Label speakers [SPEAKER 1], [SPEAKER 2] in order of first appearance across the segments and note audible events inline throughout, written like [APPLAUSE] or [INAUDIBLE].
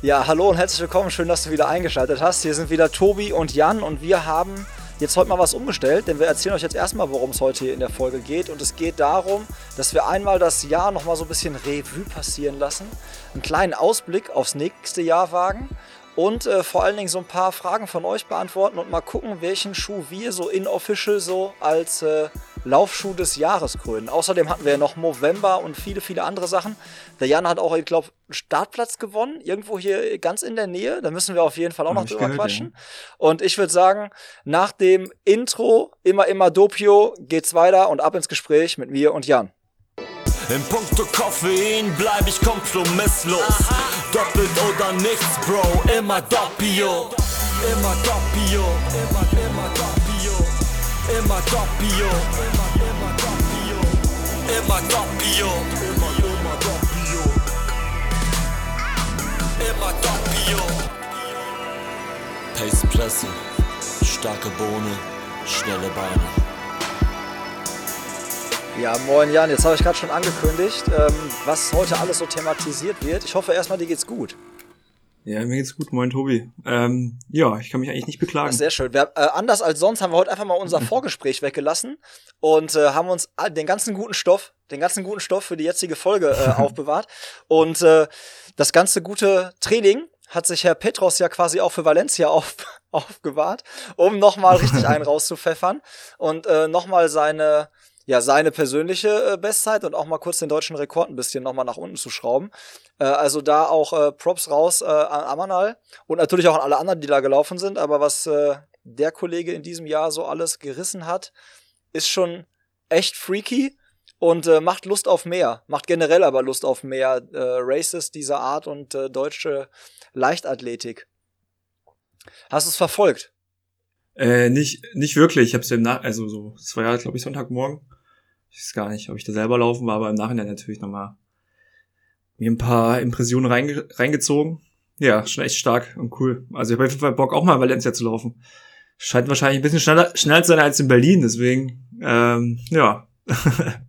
[SPEAKER 1] Ja, hallo und herzlich willkommen. Schön, dass du wieder eingeschaltet hast. Hier sind wieder Tobi und Jan und wir haben jetzt heute mal was umgestellt, denn wir erzählen euch jetzt erstmal, worum es heute hier in der Folge geht. Und es geht darum, dass wir einmal das Jahr nochmal so ein bisschen Revue passieren lassen, einen kleinen Ausblick aufs nächste Jahr wagen und äh, vor allen Dingen so ein paar Fragen von euch beantworten und mal gucken, welchen Schuh wir so inofficial so als äh, Laufschuh des Jahres krönen. Außerdem hatten wir ja noch November und viele, viele andere Sachen. Der Jan hat auch, ich glaube, einen Startplatz gewonnen, irgendwo hier ganz in der Nähe. Da müssen wir auf jeden Fall auch noch drüber gehört, quatschen. Ja. Und ich würde sagen, nach dem Intro, immer, immer Dopio, geht's weiter und ab ins Gespräch mit mir und Jan. In puncto Koffein bleib ich kompromisslos. Aha. Doppelt oder nichts, Bro, immer Doppio. Immer Doppio, immer, immer Doppio. Immer Doppio, immer, immer Doppio. Immer Doppio, immer, immer Doppio. Immer Doppio. Pace Presse, starke Bohne, schnelle Beine. Ja, moin Jan, jetzt habe ich gerade schon angekündigt, ähm, was heute alles so thematisiert wird. Ich hoffe erstmal, dir geht's gut.
[SPEAKER 2] Ja, mir geht's gut, moin Tobi. Ähm, ja, ich kann mich eigentlich nicht beklagen.
[SPEAKER 1] sehr schön. Wir, äh, anders als sonst haben wir heute einfach mal unser [LAUGHS] Vorgespräch weggelassen und äh, haben uns den ganzen guten Stoff, den ganzen guten Stoff für die jetzige Folge äh, [LAUGHS] aufbewahrt. Und äh, das ganze gute Training hat sich Herr Petros ja quasi auch für Valencia auf, [LAUGHS] aufgewahrt, um nochmal richtig einen rauszupfeffern und äh, nochmal seine ja, seine persönliche äh, Bestzeit und auch mal kurz den deutschen Rekord ein bisschen nochmal nach unten zu schrauben. Äh, also da auch äh, Props raus äh, an Amanal und natürlich auch an alle anderen, die da gelaufen sind. Aber was äh, der Kollege in diesem Jahr so alles gerissen hat, ist schon echt freaky und äh, macht Lust auf mehr. Macht generell aber Lust auf mehr äh, Races dieser Art und äh, deutsche Leichtathletik. Hast du es verfolgt?
[SPEAKER 2] Äh, nicht, nicht wirklich. Ich habe es im Nach also so, es war ja, glaube ich, Sonntagmorgen. Ich weiß gar nicht, ob ich da selber laufen war, aber im Nachhinein natürlich nochmal mir ein paar Impressionen reinge reingezogen. Ja, schon echt stark und cool. Also ich habe auf jeden Fall Bock, auch mal Valencia zu laufen. Scheint wahrscheinlich ein bisschen schneller, schneller zu sein als in Berlin, deswegen, ähm, ja. [LAUGHS]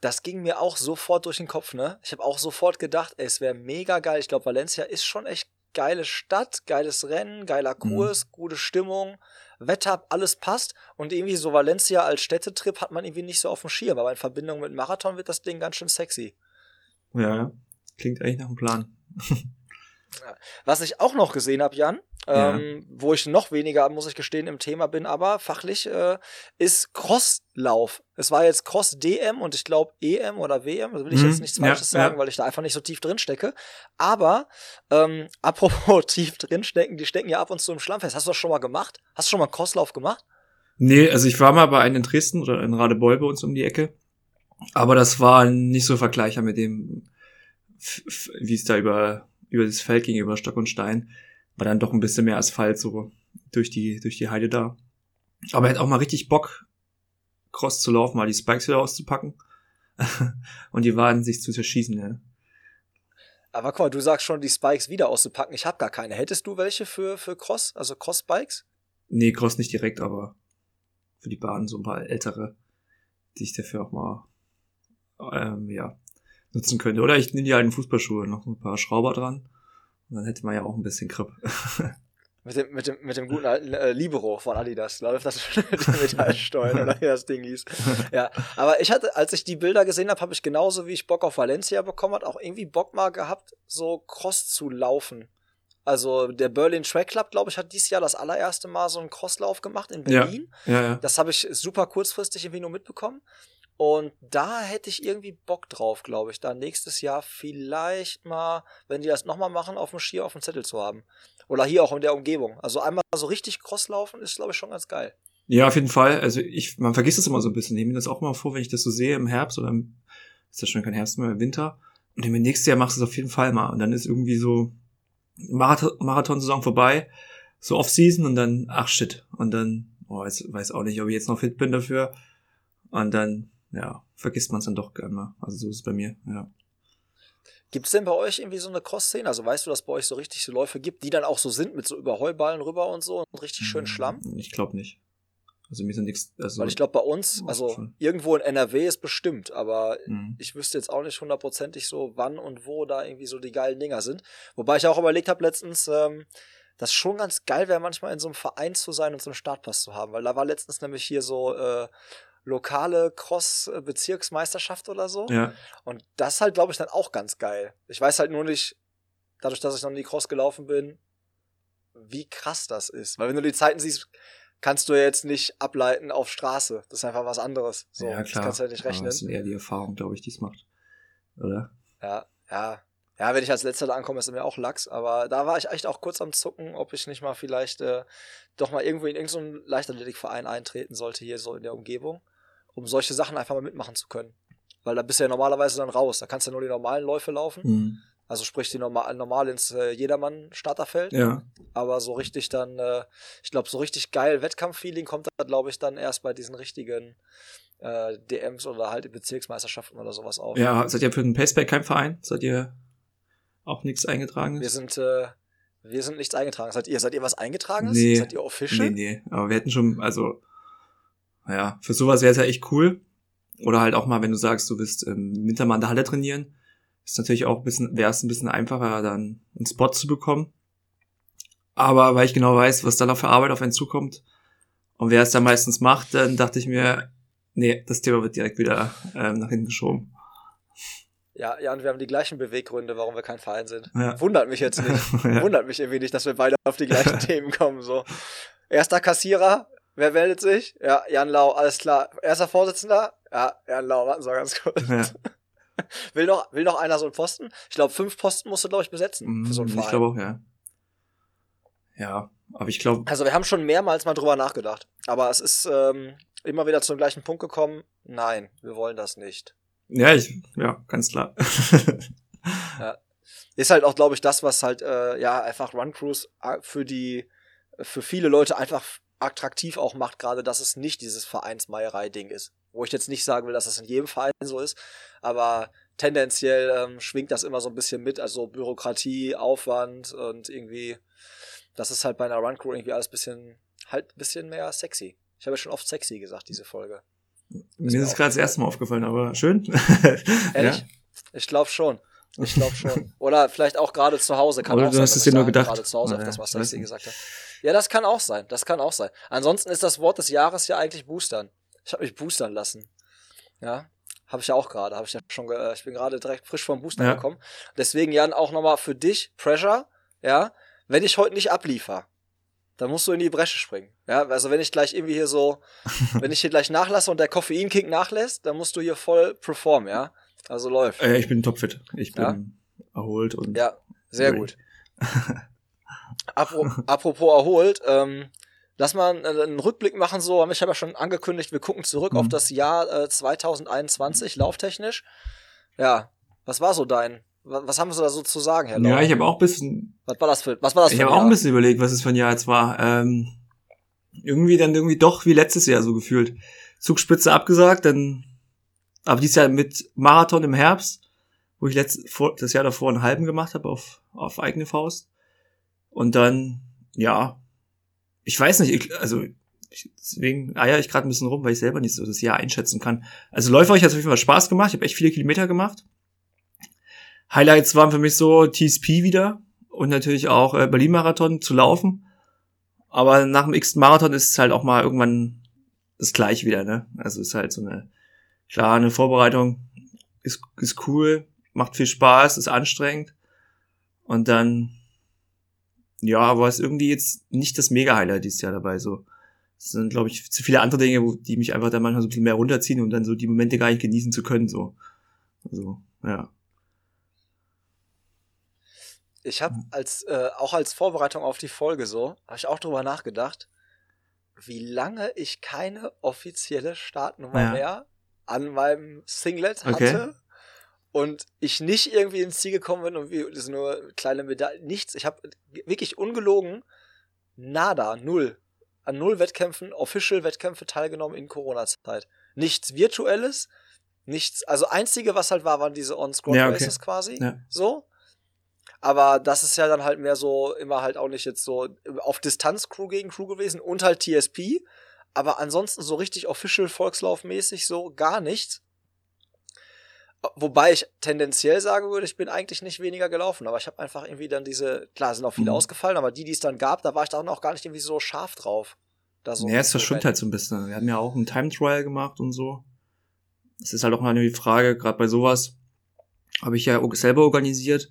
[SPEAKER 1] das ging mir auch sofort durch den Kopf, ne? Ich habe auch sofort gedacht, ey, es wäre mega geil. Ich glaube, Valencia ist schon echt geile Stadt, geiles Rennen, geiler mhm. Kurs, mhm. gute Stimmung. Wetter, alles passt. Und irgendwie so Valencia als Städtetrip hat man irgendwie nicht so auf dem Schirm. Aber in Verbindung mit Marathon wird das Ding ganz schön sexy.
[SPEAKER 2] Ja, klingt eigentlich nach einem Plan. [LAUGHS]
[SPEAKER 1] Was ich auch noch gesehen habe, Jan, ähm, wo ich noch weniger, muss ich gestehen, im Thema bin, aber fachlich äh, ist Crosslauf. Es war jetzt Cross-DM und ich glaube EM oder WM, da will ich mhm. jetzt nichts Falsches ja, sagen, ja. weil ich da einfach nicht so tief drin stecke. Aber ähm, [LAUGHS] apropos tief drin stecken, die stecken ja ab und zu im Schlamm fest. Hast du das schon mal gemacht? Hast du schon mal einen Crosslauf gemacht?
[SPEAKER 2] Nee, also ich war mal bei einem in Dresden oder in Radebeul bei uns um die Ecke. Aber das war nicht so vergleichbar mit dem, wie es da über, über das Feld ging, über Stock und Stein war dann doch ein bisschen mehr Asphalt so durch die, durch die Heide da. Aber er hat auch mal richtig Bock, Cross zu laufen, mal die Spikes wieder auszupacken [LAUGHS] und die Waden sich zu zerschießen, ja.
[SPEAKER 1] Aber guck mal, du sagst schon, die Spikes wieder auszupacken. Ich habe gar keine. Hättest du welche für, für Cross, also Cross-Bikes?
[SPEAKER 2] Nee, Cross nicht direkt, aber für die Bahnen so ein paar ältere, die ich dafür auch mal, ähm, ja, nutzen könnte. Oder ich nehme die alten Fußballschuhe, noch ein paar Schrauber dran dann hätte man ja auch ein bisschen Grip. [LAUGHS]
[SPEAKER 1] Mit dem, mit dem, mit dem guten alten äh, Libero von Adidas. Läuft das die Metallsteuern oder wie das Ding hieß. Ja, aber ich hatte, als ich die Bilder gesehen habe, habe ich genauso wie ich Bock auf Valencia bekommen hat, auch irgendwie Bock mal gehabt, so Cross zu laufen. Also der Berlin Track Club, glaube ich, hat dieses Jahr das allererste Mal so einen Crosslauf gemacht in Berlin. Ja, ja, ja. Das habe ich super kurzfristig irgendwie nur mitbekommen. Und da hätte ich irgendwie Bock drauf, glaube ich, da nächstes Jahr vielleicht mal, wenn die das nochmal machen, auf dem Skier auf dem Zettel zu haben. Oder hier auch in der Umgebung. Also einmal so richtig cross laufen ist, glaube ich, schon ganz geil.
[SPEAKER 2] Ja, auf jeden Fall. Also ich, man vergisst das immer so ein bisschen. Ich nehme mir das auch mal vor, wenn ich das so sehe im Herbst oder im, ist ja schon kein Herbst mehr, im Winter. Und im nächsten Jahr machst du es auf jeden Fall mal. Und dann ist irgendwie so Marathon-Saison vorbei, so Off-Season und dann, ach shit. Und dann, oh, ich weiß auch nicht, ob ich jetzt noch fit bin dafür. Und dann ja, vergisst man es dann doch gern mal. Also so ist es bei mir, ja.
[SPEAKER 1] Gibt es denn bei euch irgendwie so eine Cross-Szene? Also weißt du, dass bei euch so richtig so Läufe gibt, die dann auch so sind mit so Überheuballen rüber und so und richtig schön hm, Schlamm?
[SPEAKER 2] Ich glaube nicht. Also mir sind nichts. Also
[SPEAKER 1] Weil ich glaube, bei uns, also
[SPEAKER 2] schon.
[SPEAKER 1] irgendwo in NRW ist bestimmt, aber
[SPEAKER 2] Mhm.
[SPEAKER 1] ich wüsste jetzt auch nicht hundertprozentig so, wann und wo da irgendwie so die geilen Dinger sind. Wobei ich auch überlegt habe letztens, ähm, dass schon ganz geil wäre, manchmal in so einem Verein zu sein und so einen Startpass zu haben. Weil da war letztens nämlich hier so äh, lokale Cross-Bezirksmeisterschaft oder so.
[SPEAKER 2] Ja,
[SPEAKER 1] Und das ist halt, glaube ich, dann auch ganz geil. Ich weiß halt nur nicht, dadurch, dass ich noch nie Cross gelaufen bin, wie krass das ist. Weil wenn du die Zeiten siehst, kannst du ja jetzt nicht ableiten auf Straße. Das ist einfach was anderes. So,
[SPEAKER 2] ja
[SPEAKER 1] Das
[SPEAKER 2] klar.
[SPEAKER 1] kannst du ja nicht rechnen.
[SPEAKER 2] Das sind eher die Erfahrungen, glaube ich, die es macht. Oder?
[SPEAKER 1] Ja, ja. Ja, wenn ich als letzter da ankomme, ist mir auch Lachs. Aber da war ich echt auch kurz am Zucken, ob ich nicht mal vielleicht äh, doch mal irgendwo in irgendeinen Leichtathletikverein eintreten sollte, hier so in der Umgebung, um solche Sachen einfach mal mitmachen zu können. Weil da bist du ja normalerweise dann raus. Da kannst du ja nur die normalen Läufe laufen.
[SPEAKER 2] Mhm.
[SPEAKER 1] Also sprich die normal, normal ins äh, Jedermann-Starterfeld.
[SPEAKER 2] Ja.
[SPEAKER 1] Aber so richtig dann, äh, ich glaube, so richtig geil Wettkampffeeling kommt da, glaube ich, dann erst bei diesen richtigen äh, DMs oder halt Bezirksmeisterschaften oder sowas auf.
[SPEAKER 2] Ja, seid ihr für den Paceback kein Verein? Seid ihr auch nichts eingetragen?
[SPEAKER 1] Wir sind, äh, wir sind nichts eingetragen. Seid ihr, seid ihr was eingetragenes?
[SPEAKER 2] Nee.
[SPEAKER 1] Seid ihr official?
[SPEAKER 2] Nee, nee. Aber wir hätten schon, also, ja, für sowas wäre es ja echt cool. Oder halt auch mal, wenn du sagst, du willst im Winter mal in der Halle trainieren, ist natürlich auch ein bisschen, wäre es ein bisschen einfacher, dann einen Spot zu bekommen. Aber weil ich genau weiß, was dann noch für Arbeit auf einen zukommt und wer es dann meistens macht, dann dachte ich mir, nee, das Thema wird direkt wieder ähm, nach hinten geschoben.
[SPEAKER 1] Ja, ja, und wir haben die gleichen Beweggründe, warum wir kein Verein sind.
[SPEAKER 2] Ja.
[SPEAKER 1] Wundert mich jetzt nicht. [LAUGHS]
[SPEAKER 2] ja.
[SPEAKER 1] Wundert mich irgendwie nicht, dass wir beide auf die gleichen [LAUGHS] Themen kommen. So. Erster Kassierer, wer meldet sich? Ja, Jan Lau, alles klar. Erster Vorsitzender? Ja, Jan Lau, warten Sie mal ganz kurz.
[SPEAKER 2] Ja. [LAUGHS]
[SPEAKER 1] Will, noch, will noch einer so einen Posten? Ich glaube, fünf Posten musst du, glaube ich, besetzen für so einen
[SPEAKER 2] ich
[SPEAKER 1] Verein.
[SPEAKER 2] glaube auch, ja. Ja, aber ich glaube,
[SPEAKER 1] Also wir haben schon mehrmals mal drüber nachgedacht. Aber es ist ähm, immer wieder zum gleichen Punkt gekommen. Nein, wir wollen das nicht.
[SPEAKER 2] ja, ich, ja, ganz klar. [LAUGHS]
[SPEAKER 1] Ist halt auch, glaube ich, das, was halt, äh, ja, einfach Run Cruise äh, für die, für viele Leute einfach attraktiv auch macht, gerade dass es nicht dieses Vereinsmeierei-Ding ist. Wo ich jetzt nicht sagen will, dass das in jedem Verein so ist, aber tendenziell ähm, schwingt das immer so ein bisschen mit, also Bürokratie, Aufwand und irgendwie, das ist halt bei einer Run Crew irgendwie alles bisschen, halt ein bisschen mehr sexy. Ich habe ja schon oft sexy gesagt, diese Folge.
[SPEAKER 2] Mir ist es gerade das erste Mal aufgefallen, aber schön. [LAUGHS]
[SPEAKER 1] Ehrlich? Ich glaube schon. Ich glaube schon. [LAUGHS] Oder vielleicht auch gerade zu Hause. Kann
[SPEAKER 2] Oder
[SPEAKER 1] auch
[SPEAKER 2] du
[SPEAKER 1] sein,
[SPEAKER 2] hast es dir
[SPEAKER 1] ich
[SPEAKER 2] nur
[SPEAKER 1] da
[SPEAKER 2] gedacht.
[SPEAKER 1] Gerade zu Hause auf
[SPEAKER 2] Naja,
[SPEAKER 1] das, was
[SPEAKER 2] weiß
[SPEAKER 1] Sexy
[SPEAKER 2] nicht.
[SPEAKER 1] gesagt hat. Ja, das kann auch sein. Das kann auch sein. Ansonsten ist das Wort des Jahres ja eigentlich boostern. Ich habe mich boostern lassen. Ja, habe ich ja auch gerade. Habe ich ja schon. Äh, ich bin gerade direkt frisch vom Booster
[SPEAKER 2] Ja.
[SPEAKER 1] gekommen. Deswegen Jan auch nochmal für dich Pressure. Ja, wenn ich heute nicht abliefer, dann musst du in die Bresche springen. Ja, also wenn ich gleich irgendwie hier so, [LAUGHS] wenn ich hier gleich nachlasse und der Koffeinkick nachlässt, dann musst du hier voll performen. Ja, also läuft.
[SPEAKER 2] Äh, ich bin topfit. Ich bin
[SPEAKER 1] Ja?
[SPEAKER 2] erholt und
[SPEAKER 1] Ja, sehr
[SPEAKER 2] Great.
[SPEAKER 1] gut. [LAUGHS] Apro apropos erholt, ähm, lass mal einen, einen Rückblick machen. So, ich habe ja schon angekündigt, wir gucken zurück
[SPEAKER 2] Mhm.
[SPEAKER 1] auf das Jahr äh, 2021, lauftechnisch. Ja, was war so dein? wa- Was haben Sie da so zu sagen, Herr
[SPEAKER 2] Ja,
[SPEAKER 1] Lauer?
[SPEAKER 2] ich habe auch ein bisschen,
[SPEAKER 1] Was war das für, was war das
[SPEAKER 2] ich habe auch ein bisschen überlegt, was es für ein Jahr jetzt war. Ähm, irgendwie dann irgendwie doch wie letztes Jahr so gefühlt. Zugspitze abgesagt, dann, aber dieses Jahr mit Marathon im Herbst, wo ich letzt, vor, das Jahr davor einen halben gemacht habe auf, auf eigene Faust. Und dann, ja, ich weiß nicht, ich, also ich, deswegen eier ich gerade ein bisschen rum, weil ich selber nicht so das Jahr einschätzen kann. Also läuferisch hat es auf jeden Fall Spaß gemacht. Ich habe echt viele Kilometer gemacht. Highlights waren für mich so TSP wieder und natürlich auch äh, Berlin-Marathon zu laufen. Aber nach dem x Marathon ist es halt auch mal irgendwann das gleiche wieder, ne? Also ist halt so eine, klar, eine Vorbereitung ist, ist cool, macht viel Spaß, ist anstrengend. Und dann, ja, aber ist irgendwie jetzt nicht das Mega-Highlight dieses Jahr dabei, so. Es sind, glaube ich, zu viele andere Dinge, wo, die mich einfach dann manchmal so ein bisschen mehr runterziehen und dann so die Momente gar nicht genießen zu können, so. Also, ja.
[SPEAKER 1] Ich habe als äh, auch als Vorbereitung auf die Folge so, habe ich auch drüber nachgedacht, wie lange ich keine offizielle Startnummer
[SPEAKER 2] Ja.
[SPEAKER 1] mehr an meinem Singlet hatte
[SPEAKER 2] Okay.
[SPEAKER 1] und ich nicht irgendwie ins Ziel gekommen bin und wie das nur kleine Medaille, nichts. Ich habe wirklich ungelogen nada, null an null Wettkämpfen, Official Wettkämpfe teilgenommen in Corona-Zeit. Nichts virtuelles, nichts. Also einzige, was halt war, waren diese On-Scroll
[SPEAKER 2] Ja, okay.
[SPEAKER 1] Quasi.
[SPEAKER 2] Ja.
[SPEAKER 1] So. Aber das ist ja dann halt mehr so, immer halt auch nicht jetzt so auf Distanz Crew gegen Crew gewesen und halt TSP. Aber ansonsten so richtig official Volkslaufmäßig so gar nichts. Wobei ich tendenziell sagen würde, ich bin eigentlich nicht weniger gelaufen, aber ich habe einfach irgendwie dann diese, klar, sind auch viele mhm. ausgefallen, aber die, die es dann gab, da war ich dann auch gar nicht irgendwie so scharf drauf.
[SPEAKER 2] Da so ja, es verschwimmt halt so ein bisschen. Wir haben ja auch einen Time Trial gemacht und so. Das ist halt auch mal die Frage, gerade bei sowas, habe ich ja selber organisiert,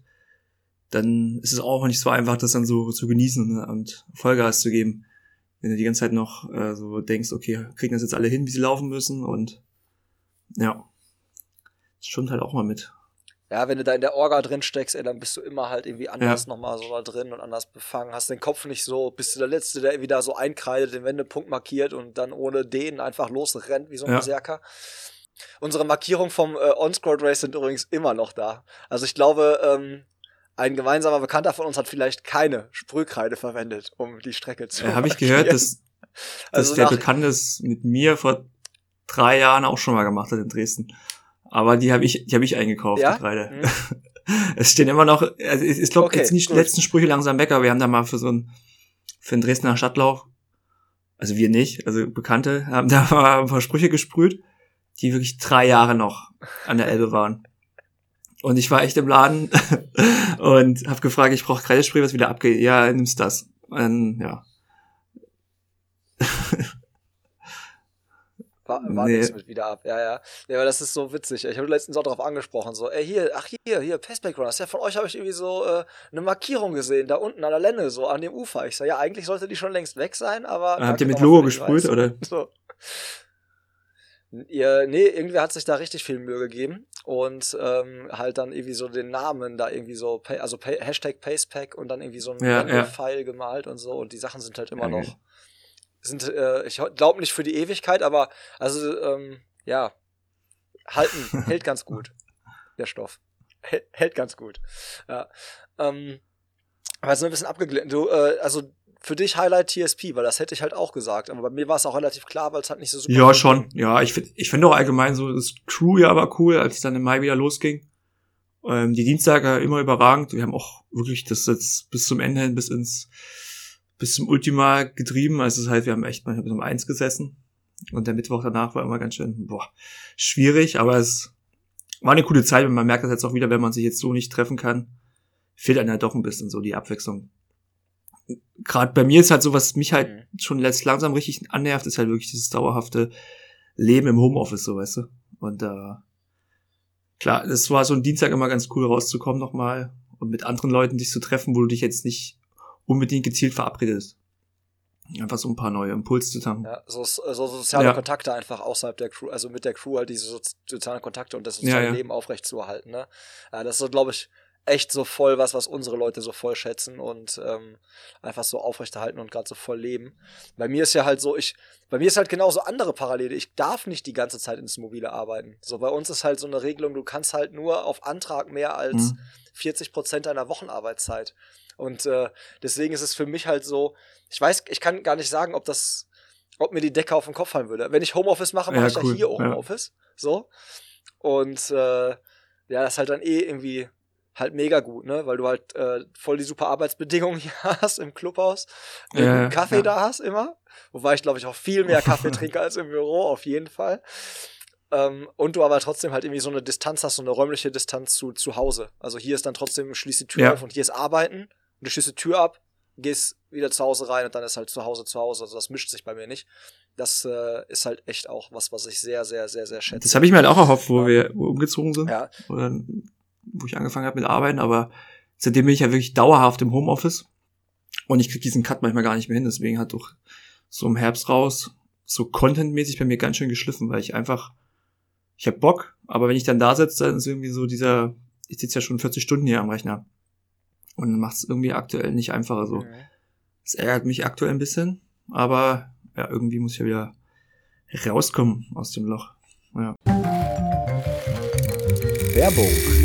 [SPEAKER 2] dann ist es auch nicht so einfach, das dann so zu genießen ne, und Vollgas zu geben. Wenn du die ganze Zeit noch äh, so denkst, okay, kriegen das jetzt alle hin, wie sie laufen müssen und ja, das stimmt halt auch mal mit.
[SPEAKER 1] Ja, wenn du da in der Orga drin steckst, ey, dann bist du immer halt irgendwie anders ja. nochmal so da drin und anders befangen. Hast den Kopf nicht so, bist du der Letzte, der irgendwie da so einkreidet, den Wendepunkt markiert und dann ohne den einfach losrennt wie so ein ja. Berserker. Unsere Markierungen vom äh, On-Scroll Race sind übrigens immer noch da. Also ich glaube, ähm, ein gemeinsamer Bekannter von uns hat vielleicht keine Sprühkreide verwendet, um die Strecke zu.
[SPEAKER 2] Ja, Habe ich gehört, dass, [LAUGHS] dass also der Bekannte es mit mir vor drei Jahren auch schon mal gemacht hat in Dresden. Aber die habe ich, die habe ich eingekauft, ja? die Kreide. Mhm. [LAUGHS] es stehen immer noch, also ich, ich glaube okay, jetzt nicht die letzten Sprüche langsam weg, aber wir haben da mal für so ein, für einen Dresdner Stadtlauf, also wir nicht, also Bekannte, haben [LAUGHS] da mal ein paar Sprüche gesprüht, die wirklich drei Jahre noch an der Elbe waren. Und ich war echt im Laden [LAUGHS] und habe gefragt, ich brauche Kreidespray, was wieder abgeht. Ja, nimmst das. Und, ja. [LAUGHS]
[SPEAKER 1] War, war nee. mit wieder ab, ja, ja. Ja, aber das ist so witzig. Ich habe letztens auch darauf angesprochen, so, ey, hier, ach hier, hier, Pestback Runners, ja, von euch habe ich irgendwie so äh, eine Markierung gesehen, da unten an der Lenne, so an dem Ufer. Ich sage, ja, eigentlich sollte die schon längst weg sein, aber.
[SPEAKER 2] Habt ihr mit Logo gesprüht, oder? [LAUGHS] So.
[SPEAKER 1] Ihr, nee, irgendwie hat sich da richtig viel Mühe gegeben und ähm, halt dann irgendwie so den Namen da irgendwie so, also Hashtag Pacepack und dann irgendwie so ein ja, ja. Pfeil gemalt und so und die Sachen sind halt immer ja, noch sind, äh, ich glaube nicht für die Ewigkeit, aber also, ähm, ja, halten, [LAUGHS] hält ganz gut, der Stoff. Hält ganz gut. Ja. Ähm, aber so ein bisschen abgeglitten. Du, äh, also für dich Highlight TSP, weil das hätte ich halt auch gesagt. Aber bei mir war es auch relativ klar, weil es halt nicht so super
[SPEAKER 2] Ja, schon. Ja, ich finde ich finde auch allgemein so das Crew ja aber cool, als es dann im Mai wieder losging. Ähm, die Dienstage immer überragend. Wir haben auch wirklich das jetzt bis zum Ende hin, bis ins bis zum Ultima getrieben. Also das heißt, wir haben echt mal bis um eins gesessen. Und der Mittwoch danach war immer ganz schön, boah, schwierig, aber es war eine coole Zeit und man merkt das jetzt auch wieder, wenn man sich jetzt so nicht treffen kann, fehlt einem halt doch ein bisschen so die Abwechslung. Gerade bei mir ist halt so, was mich halt mhm. schon letzt langsam richtig annervt, ist halt wirklich dieses dauerhafte Leben im Homeoffice, so weißt du. Und äh, klar, das war so ein Dienstag immer ganz cool rauszukommen nochmal und mit anderen Leuten dich zu treffen, wo du dich jetzt nicht unbedingt gezielt verabredest. Einfach so ein paar neue Impulse zu tanken.
[SPEAKER 1] Ja, so, so soziale ja. Kontakte einfach außerhalb der Crew, also mit der Crew halt diese sozialen Kontakte und das soziale ja, ja. Leben aufrechtzuerhalten. Ne? Ja, das ist so, glaube ich, echt so voll was, was unsere Leute so voll schätzen und ähm, einfach so aufrechterhalten und gerade so voll leben. Bei mir ist ja halt so, ich, bei mir ist halt genauso andere Parallele. Ich darf nicht die ganze Zeit ins Mobile arbeiten. So, bei uns ist halt so eine Regelung, du kannst halt nur auf Antrag mehr als mhm. 40 Prozent deiner Wochenarbeitszeit. Und äh, deswegen ist es für mich halt so, ich weiß, ich kann gar nicht sagen, ob das, ob mir die Decke auf den Kopf fallen würde. Wenn ich Homeoffice mache, mache ja, ich cool. ja hier Homeoffice. Ja. So. Und äh, ja, das ist halt dann eh irgendwie halt mega gut, ne? Weil du halt äh, voll die super Arbeitsbedingungen [LAUGHS] hier hast im Clubhaus. Ja, Kaffee ja. da hast immer. Wobei ich glaube ich auch viel mehr Kaffee [LAUGHS] trinke als im Büro, auf jeden Fall. Ähm, und du aber trotzdem halt irgendwie so eine Distanz hast, so eine räumliche Distanz zu, zu Hause. Also hier ist dann trotzdem, schließt die Tür ja. auf und hier ist Arbeiten du schließt die Tür ab, gehst wieder zu Hause rein und dann ist halt zu Hause zu Hause. Also das mischt sich bei mir nicht. Das äh, ist halt echt auch was, was ich sehr, sehr, sehr, sehr schätze.
[SPEAKER 2] Das habe ich mir halt auch erhofft, wo wir umgezogen sind. Ja. Oder wo ich angefangen habe mit Arbeiten, aber seitdem bin ich ja wirklich dauerhaft im Homeoffice und ich krieg diesen Cut manchmal gar nicht mehr hin. Deswegen hat doch so im Herbst raus so contentmäßig bei mir ganz schön geschliffen, weil ich einfach, ich hab Bock, aber wenn ich dann da sitze, dann ist irgendwie so dieser, ich sitze ja schon 40 Stunden hier am Rechner und macht es irgendwie aktuell nicht einfacher so. Es ärgert mich aktuell ein bisschen, aber ja, irgendwie muss ich ja wieder rauskommen aus dem Loch. Ja.
[SPEAKER 1] Werbung.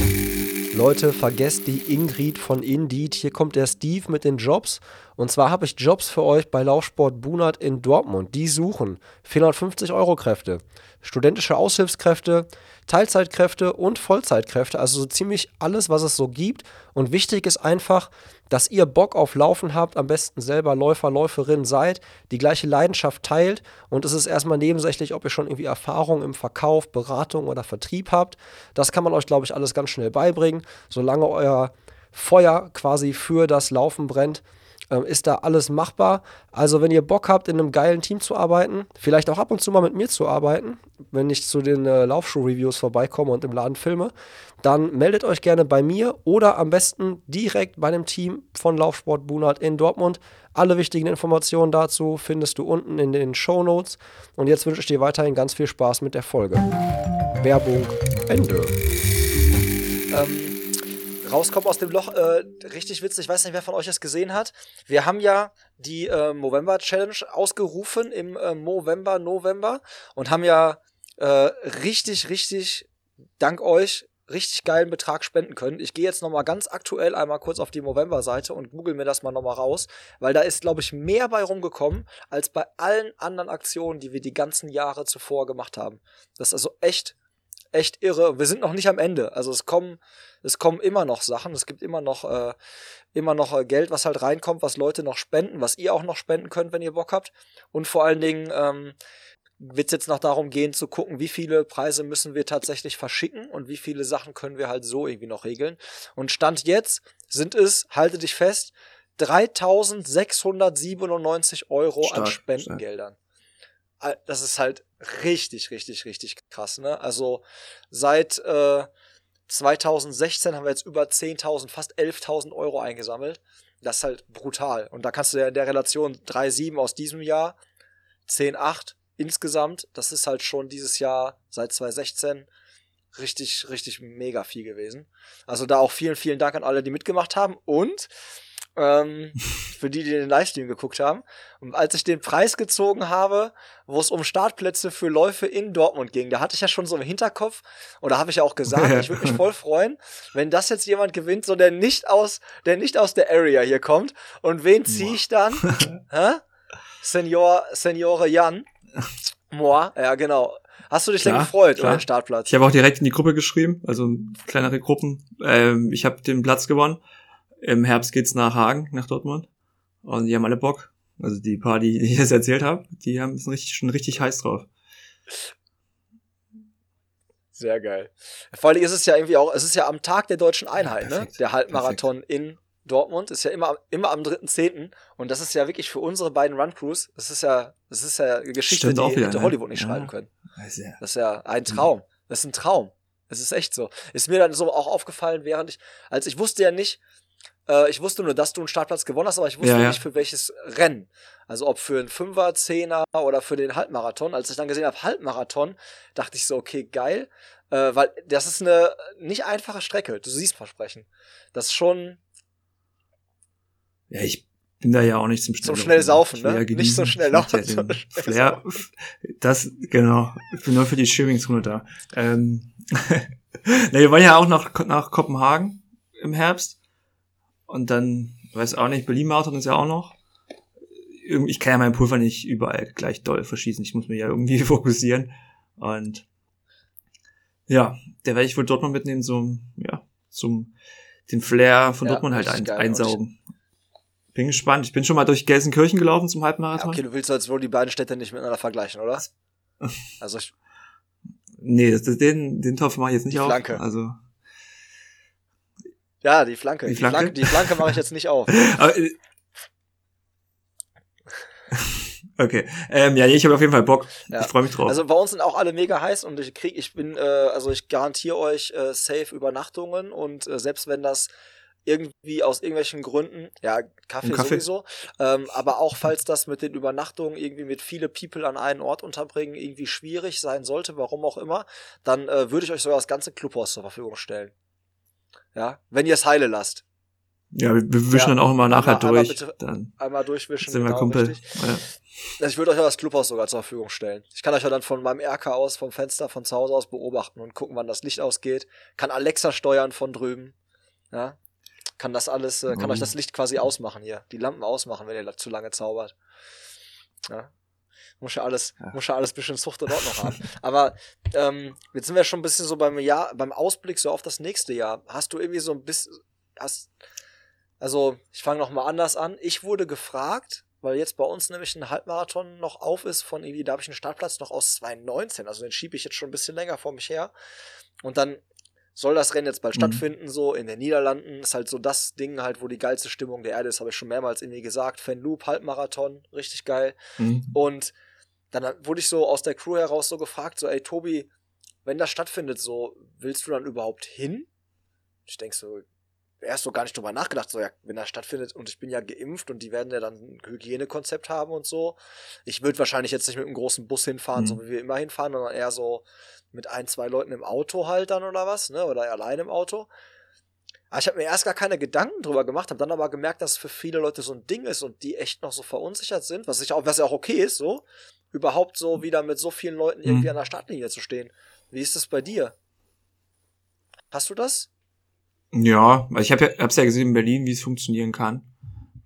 [SPEAKER 1] Leute, vergesst die Ingrid von Indeed. Hier kommt der Steve mit den Jobs. Und zwar habe ich Jobs für euch bei Laufsport Bunat in Dortmund. Die suchen 450 Euro Kräfte
[SPEAKER 3] studentische Aushilfskräfte, Teilzeitkräfte und Vollzeitkräfte, also so ziemlich alles, was es so gibt. Und wichtig ist einfach, dass ihr Bock auf Laufen habt, am besten selber Läufer, Läuferin seid, die gleiche Leidenschaft teilt und es ist erstmal nebensächlich, ob ihr schon irgendwie Erfahrung im Verkauf, Beratung oder Vertrieb habt. Das kann man euch, glaube ich, alles ganz schnell beibringen, solange euer Feuer quasi für das Laufen brennt ähm, ist da alles machbar. Also wenn ihr Bock habt, in einem geilen Team zu arbeiten, vielleicht auch ab und zu mal mit mir zu arbeiten, wenn ich zu den äh, Laufschuh-Reviews vorbeikomme und im Laden filme, dann meldet euch gerne bei mir oder am besten direkt bei dem Team von Laufsport Bunert in Dortmund. Alle wichtigen Informationen dazu findest du unten in den Show Notes. Und jetzt wünsche ich dir weiterhin ganz viel Spaß mit der Folge. Werbung Ende.
[SPEAKER 1] Ähm, rauskommen aus dem Loch. Äh, richtig witzig, ich weiß nicht, wer von euch es gesehen hat. Wir haben ja die äh, Movember Challenge ausgerufen im äh, Movember, November und haben ja äh, richtig, richtig, dank euch, richtig geilen Betrag spenden können. Ich gehe jetzt nochmal ganz aktuell einmal kurz auf die Movember-Seite und google mir das mal nochmal raus, weil da ist, glaube ich, mehr bei rumgekommen als bei allen anderen Aktionen, die wir die ganzen Jahre zuvor gemacht haben. Das ist also echt echt irre. Wir sind noch nicht am Ende. Also es kommen, es kommen immer noch Sachen. Es gibt immer noch, äh, immer noch äh, Geld, was halt reinkommt, was Leute noch spenden, was ihr auch noch spenden könnt, wenn ihr Bock habt. Und vor allen Dingen ähm, wird es jetzt noch darum gehen zu gucken, wie viele Preise müssen wir tatsächlich verschicken und wie viele Sachen können wir halt so irgendwie noch regeln. Und Stand jetzt sind es, halte dich fest, 3697 Euro stark, an Spendengeldern. Stark das ist halt richtig, richtig, richtig krass. Ne? Also seit äh, 2016 haben wir jetzt über 10.000, fast 11.000 Euro eingesammelt. Das ist halt brutal. Und da kannst du ja in der Relation 3,7 aus diesem Jahr, 10,8 insgesamt. Das ist halt schon dieses Jahr seit 2016 richtig, richtig mega viel gewesen. Also da auch vielen, vielen Dank an alle, die mitgemacht haben. Und ähm, für die, die den Livestream geguckt haben. Und als ich den Preis gezogen habe, wo es um Startplätze für Läufe in Dortmund ging, da hatte ich ja schon so im Hinterkopf, oder habe ich ja auch gesagt, ich würde mich [LAUGHS] voll freuen, wenn das jetzt jemand gewinnt, so der nicht aus, der nicht aus der Area hier kommt. Und wen ziehe ich dann? [LAUGHS] Hä? Senior, Seniore Jan. Moi, ja, genau. Hast du dich klar, denn gefreut klar. über den Startplatz?
[SPEAKER 2] Ich habe auch direkt in die Gruppe geschrieben, also kleinere Gruppen. Ähm, ich habe den Platz gewonnen. Im Herbst geht's nach Hagen, nach Dortmund. Und die haben alle Bock. Also die paar, die, ich jetzt erzählt habe, die haben sind richtig, schon richtig heiß drauf.
[SPEAKER 1] Sehr geil. Vor allem ist es ja irgendwie auch, es ist ja am Tag der deutschen Einheit, ja, ne? Der Halbmarathon Perfekt. in Dortmund ist ja immer, immer am 3.10. Und das ist ja wirklich für unsere beiden Run-Crews, das ist ja, das ist ja eine Geschichte, Stimmt die wieder, ne? Hollywood nicht ja. schreiben können. Das ist ja ein Traum. Das ist ein Traum. Es ist echt so. Ist mir dann so auch aufgefallen, während ich, als ich wusste ja nicht, äh, ich wusste nur, dass du einen Startplatz gewonnen hast, aber ich wusste ja, ja. nicht für welches Rennen. Also ob für einen Fünfer, Zehner oder für den Halbmarathon. Als ich dann gesehen habe, Halbmarathon, dachte ich so, okay, geil. Äh, weil das ist eine nicht einfache Strecke. Du siehst Versprechen. Das ist schon.
[SPEAKER 2] Ja, ich bin da ja auch nicht zum
[SPEAKER 1] schnell, zum schnell saufen, ne? Nicht so schnell laufen. Ja
[SPEAKER 2] Flair, das, genau. Ich bin nur für die Swimmingzone da. Ähm, [LAUGHS] ne, wir wollen ja auch nach, nach Kopenhagen im Herbst. Und dann, weiß auch nicht, Berlin-Marathon ist ja auch noch. Ich kann ja meinen Pulver nicht überall gleich doll verschießen. Ich muss mich ja irgendwie [LAUGHS] fokussieren. Und ja, der werde ich wohl Dortmund mitnehmen, so, ja, zum, den Flair von ja, Dortmund halt ein, einsaugen. Bin gespannt. Ich bin schon mal durch Gelsenkirchen gelaufen zum Halbmarathon. Ja,
[SPEAKER 1] okay, du willst jetzt wohl die beiden Städte nicht miteinander vergleichen, oder? [LAUGHS]
[SPEAKER 2] Also ich. Nee, das, den, den Topf mache ich jetzt nicht auf. Flanke. Also
[SPEAKER 1] ja, die Flanke. Die Flanke, die Flanke, die Flanke mache ich jetzt nicht auf. [LAUGHS]
[SPEAKER 2] Aber, äh, [LAUGHS] Okay, ähm, ja, ich habe auf jeden Fall Bock. Ja. Ich freue mich drauf.
[SPEAKER 1] Also bei uns sind auch alle mega heiß und ich krieg, ich bin, äh, also ich garantiere euch äh, safe Übernachtungen und äh, selbst wenn das irgendwie aus irgendwelchen Gründen, ja, Kaffee, Kaffee. sowieso, ähm, aber auch falls das mit den Übernachtungen irgendwie mit viele People an einen Ort unterbringen irgendwie schwierig sein sollte, warum auch immer, dann äh, würde ich euch sogar das ganze Clubhaus zur Verfügung stellen. Ja, wenn ihr es heile lasst.
[SPEAKER 2] Ja, wir wischen ja, dann auch immer nachher einmal, durch.
[SPEAKER 1] Einmal, bitte, dann einmal durchwischen.
[SPEAKER 2] Sind wir genau, Kumpel. Ja.
[SPEAKER 1] Also ich würde euch ja das Clubhaus sogar zur Verfügung stellen. Ich kann euch ja dann von meinem RK aus, vom Fenster von zu Hause aus beobachten und gucken, wann das Licht ausgeht. Kann Alexa steuern von drüben. Ja. Kann das alles, äh, kann oh. euch das Licht quasi ausmachen hier. Die Lampen ausmachen, wenn ihr zu lange zaubert. Ja. Muss ja alles, ja. muss ja alles bisschen Zucht dort noch haben. [LAUGHS] Aber ähm, jetzt sind wir schon ein bisschen so beim Jahr, beim Ausblick so auf das nächste Jahr. Hast du irgendwie so ein bisschen, hast, also ich fange noch mal anders an. Ich wurde gefragt, weil jetzt bei uns nämlich ein Halbmarathon noch auf ist von irgendwie, da habe ich einen Startplatz noch aus 2019, also den schiebe ich jetzt schon ein bisschen länger vor mich her. Und dann soll das Rennen jetzt bald mhm. stattfinden, so in den Niederlanden. Ist halt so das Ding halt, wo die geilste Stimmung der Erde ist, habe ich schon mehrmals irgendwie gesagt. Fan Loop, Halbmarathon, richtig geil. Mhm. Und dann wurde ich so aus der Crew heraus so gefragt, so, ey, Tobi, wenn das stattfindet, so, willst du dann überhaupt hin? Ich denk so, erst so gar nicht drüber nachgedacht, so ja, wenn das stattfindet und ich bin ja geimpft und die werden ja dann ein Hygienekonzept haben und so. Ich würde wahrscheinlich jetzt nicht mit einem großen Bus hinfahren, mhm. so wie wir immer hinfahren, sondern eher so mit ein, zwei Leuten im Auto halt dann oder was, ne? Oder allein im Auto. Aber ich habe mir erst gar keine Gedanken drüber gemacht, habe dann aber gemerkt, dass es für viele Leute so ein Ding ist und die echt noch so verunsichert sind, was ich auch, was ja auch okay ist, so, überhaupt so wieder mit so vielen Leuten irgendwie mhm. an der Startlinie zu stehen. Wie ist das bei dir? Hast du das?
[SPEAKER 2] Ja, ich habe ja, hab's ja gesehen in Berlin, wie es funktionieren kann.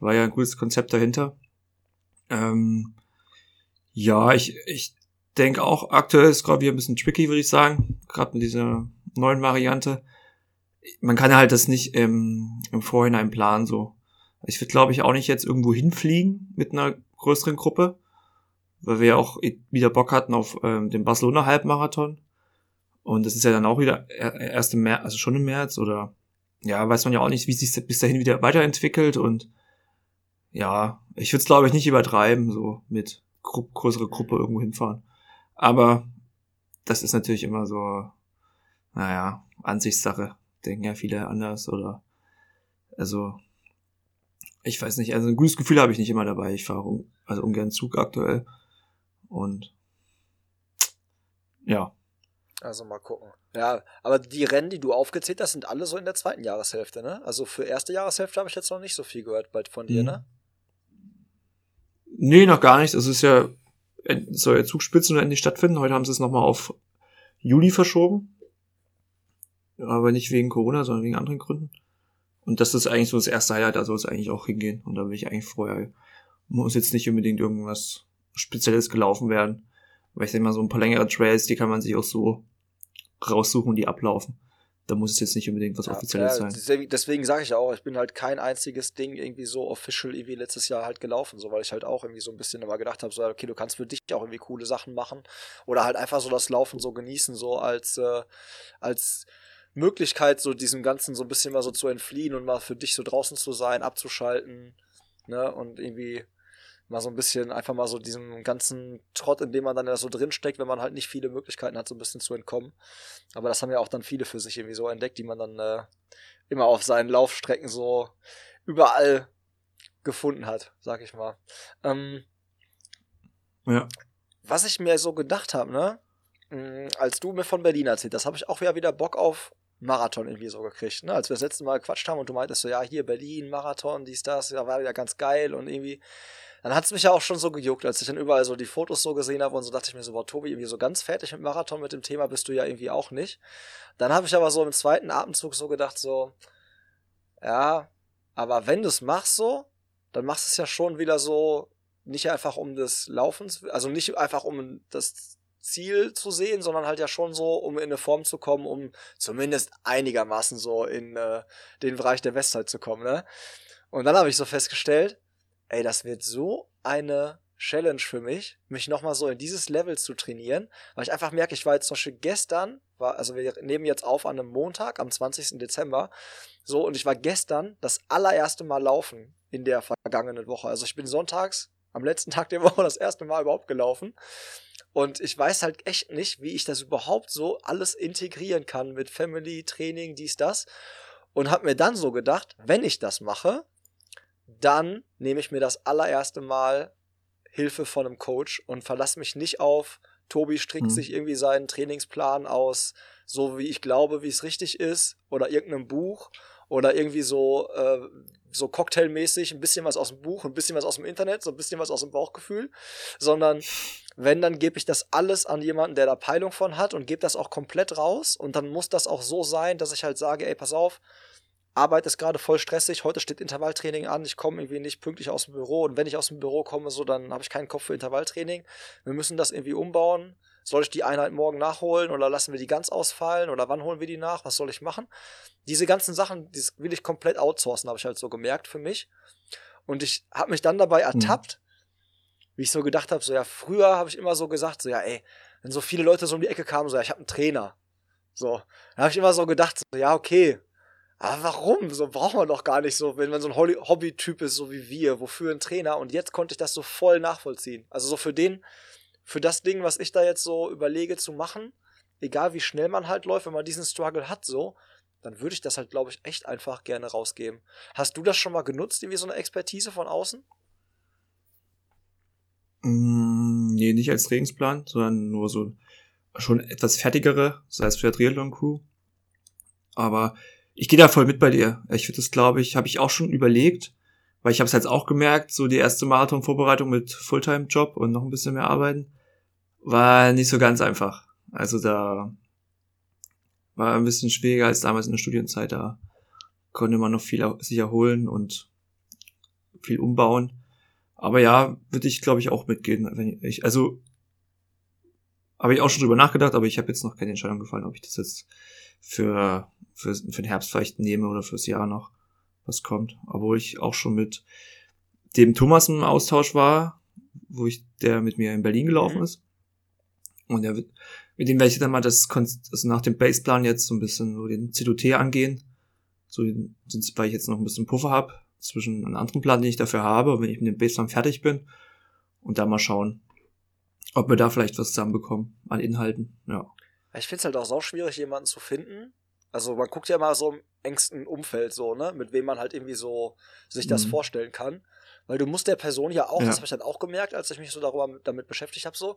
[SPEAKER 2] War ja ein gutes Konzept dahinter. Ähm, ja, ich, ich denke auch, aktuell ist gerade wieder ein bisschen tricky, würde ich sagen. Gerade mit dieser neuen Variante. Man kann halt das nicht im, im Vorhinein planen, so. Ich würde, glaube ich, auch nicht jetzt irgendwo hinfliegen mit einer größeren Gruppe, weil wir ja auch wieder Bock hatten auf ähm, den Barcelona Halbmarathon. Und das ist ja dann auch wieder erst im März, also schon im März oder ja, weiß man ja auch nicht, wie sich bis dahin wieder weiterentwickelt und ja, ich würde es glaube ich nicht übertreiben, so mit gro größere Gruppe irgendwo hinfahren. Aber das ist natürlich immer so, naja, Ansichtssache. Denken ja viele anders oder also ich weiß nicht, also ein gutes Gefühl habe ich nicht immer dabei. Ich fahre um, also ungern Zug aktuell und ja.
[SPEAKER 1] Also mal gucken. Ja, aber die Rennen, die du aufgezählt hast, sind alle so in der zweiten Jahreshälfte, ne? Also für erste Jahreshälfte habe ich jetzt noch nicht so viel gehört bald von dir, mhm. ne?
[SPEAKER 2] Nee, noch gar nicht. Es ist ja, soll ja Zugspitzen endlich stattfinden. Heute haben sie es nochmal auf Juli verschoben. Aber nicht wegen Corona, sondern wegen anderen Gründen. Und das ist eigentlich so das erste Highlight, da soll es eigentlich auch hingehen. Und da will ich eigentlich vorher, muss jetzt nicht unbedingt irgendwas Spezielles gelaufen werden. Weil ich denke mal, so ein paar längere Trails, die kann man sich auch so raussuchen, die ablaufen. Da muss es jetzt nicht unbedingt was ja, Offizielles ja,
[SPEAKER 1] sein. Deswegen sage ich auch, ich bin halt kein einziges Ding irgendwie so official wie letztes Jahr halt gelaufen, so weil ich halt auch irgendwie so ein bisschen immer gedacht habe, so okay, du kannst für dich auch irgendwie coole Sachen machen oder halt einfach so das Laufen so genießen, so als äh, als Möglichkeit, so diesem Ganzen so ein bisschen mal so zu entfliehen und mal für dich so draußen zu sein, abzuschalten, ne, und irgendwie mal so ein bisschen, einfach mal so diesem ganzen Trott, in dem man dann ja so drinsteckt, wenn man halt nicht viele Möglichkeiten hat, so ein bisschen zu entkommen. Aber das haben ja auch dann viele für sich irgendwie so entdeckt, die man dann äh, immer auf seinen Laufstrecken so überall gefunden hat, sag ich mal. Ähm,
[SPEAKER 2] ja.
[SPEAKER 1] Was ich mir so gedacht habe, ne, mm, als du mir von Berlin erzählt das habe ich auch wieder Bock auf Marathon irgendwie so gekriegt, ne? Als wir das letzte Mal gequatscht haben und du meintest so, ja, hier Berlin, Marathon, dies, das, ja, war ja ganz geil und irgendwie dann hat es mich ja auch schon so gejuckt, als ich dann überall so die Fotos so gesehen habe und so dachte ich mir so, boah, Tobi, irgendwie so ganz fertig mit Marathon mit dem Thema bist du ja irgendwie auch nicht. Dann habe ich aber so im zweiten Atemzug so gedacht, so, ja, aber wenn du es machst so, dann machst du es ja schon wieder so, nicht einfach um des Laufens, also nicht einfach um das Ziel zu sehen, sondern halt ja schon so, um in eine Form zu kommen, um zumindest einigermaßen so in äh, den Bereich der Westzeit zu kommen, ne? Und dann habe ich so festgestellt, ey, das wird so eine Challenge für mich, mich nochmal so in dieses Level zu trainieren, weil ich einfach merke, ich war jetzt zum Beispiel gestern, war, also wir nehmen jetzt auf an einem Montag, am 20. Dezember, so, und ich war gestern das allererste Mal laufen in der vergangenen Woche. Also ich bin sonntags, am letzten Tag der Woche, das erste Mal überhaupt gelaufen. Und ich weiß halt echt nicht, wie ich das überhaupt so alles integrieren kann mit Family, Training, dies, das. Und hab mir dann so gedacht, wenn ich das mache, dann nehme ich mir das allererste Mal Hilfe von einem Coach und verlasse mich nicht auf, Tobi strickt mhm. sich irgendwie seinen Trainingsplan aus, so wie ich glaube, wie es richtig ist, oder irgendeinem Buch oder irgendwie so, äh, so cocktailmäßig, ein bisschen was aus dem Buch, ein bisschen was aus dem Internet, so ein bisschen was aus dem Bauchgefühl, sondern wenn, dann gebe ich das alles an jemanden, der da Peilung von hat und gebe das auch komplett raus und dann muss das auch so sein, dass ich halt sage, ey, pass auf, Arbeit ist gerade voll stressig, heute steht Intervalltraining an, ich komme irgendwie nicht pünktlich aus dem Büro und wenn ich aus dem Büro komme, so, dann habe ich keinen Kopf für Intervalltraining. Wir müssen das irgendwie umbauen. Soll ich die Einheit morgen nachholen oder lassen wir die ganz ausfallen oder wann holen wir die nach? Was soll ich machen? Diese ganzen Sachen, die will ich komplett outsourcen, habe ich halt so gemerkt für mich. Und ich habe mich dann dabei hm. ertappt, mhm. wie ich so gedacht habe, so ja, früher habe ich immer so gesagt, so ja, ey, wenn so viele Leute so um die Ecke kamen, so ja, ich habe einen Trainer. So, da habe ich immer so gedacht, so, ja, okay, aber warum? So braucht man doch gar nicht so, wenn man so ein Hobby-Typ ist, so wie wir, wofür ein Trainer? Und jetzt konnte ich das so voll nachvollziehen. Also so für den, für das Ding, was ich da jetzt so überlege zu machen, egal wie schnell man halt läuft, wenn man diesen Struggle hat, so, dann würde ich das halt, glaube ich, echt einfach gerne rausgeben. Hast du das schon mal genutzt, irgendwie so eine Expertise von außen?
[SPEAKER 2] Mm, nee, nicht als Trainingsplan, sondern nur so schon etwas fertigere, sei es für der Triathlon-Crew. Aber ich gehe da voll mit bei dir. Ich würde das, glaube ich, habe ich auch schon überlegt, weil ich habe es jetzt auch gemerkt, so die erste Marathon-Vorbereitung mit Fulltime-Job und noch ein bisschen mehr arbeiten, war nicht so ganz einfach. Also da war ein bisschen schwieriger als damals in der Studienzeit. Da konnte man noch viel sich erholen und viel umbauen. Aber ja, würde ich, glaube ich, auch mitgehen. Wenn ich, also habe ich auch schon drüber nachgedacht, aber ich habe jetzt noch keine Entscheidung gefallen, ob ich das jetzt für, für, für den Herbst vielleicht nehme oder fürs Jahr noch was kommt. Obwohl ich auch schon mit dem Thomas im Austausch war, wo ich, der mit mir in Berlin gelaufen mhm. ist. Und der, mit dem werde ich dann mal das, also nach dem Baseplan jetzt so ein bisschen so den CDT angehen. So, weil ich jetzt noch ein bisschen Puffer habe zwischen einem anderen Plan, den ich dafür habe, wenn ich mit dem Baseplan fertig bin. Und da mal schauen, ob wir da vielleicht was zusammenbekommen an Inhalten. Ja.
[SPEAKER 1] Ich finde es halt auch so schwierig, jemanden zu finden. Also man guckt ja mal so engsten Umfeld so, ne, mit wem man halt irgendwie so sich das mhm. vorstellen kann. Weil du musst der Person ja auch, ja. das habe ich dann auch gemerkt, als ich mich so darüber damit beschäftigt habe, so,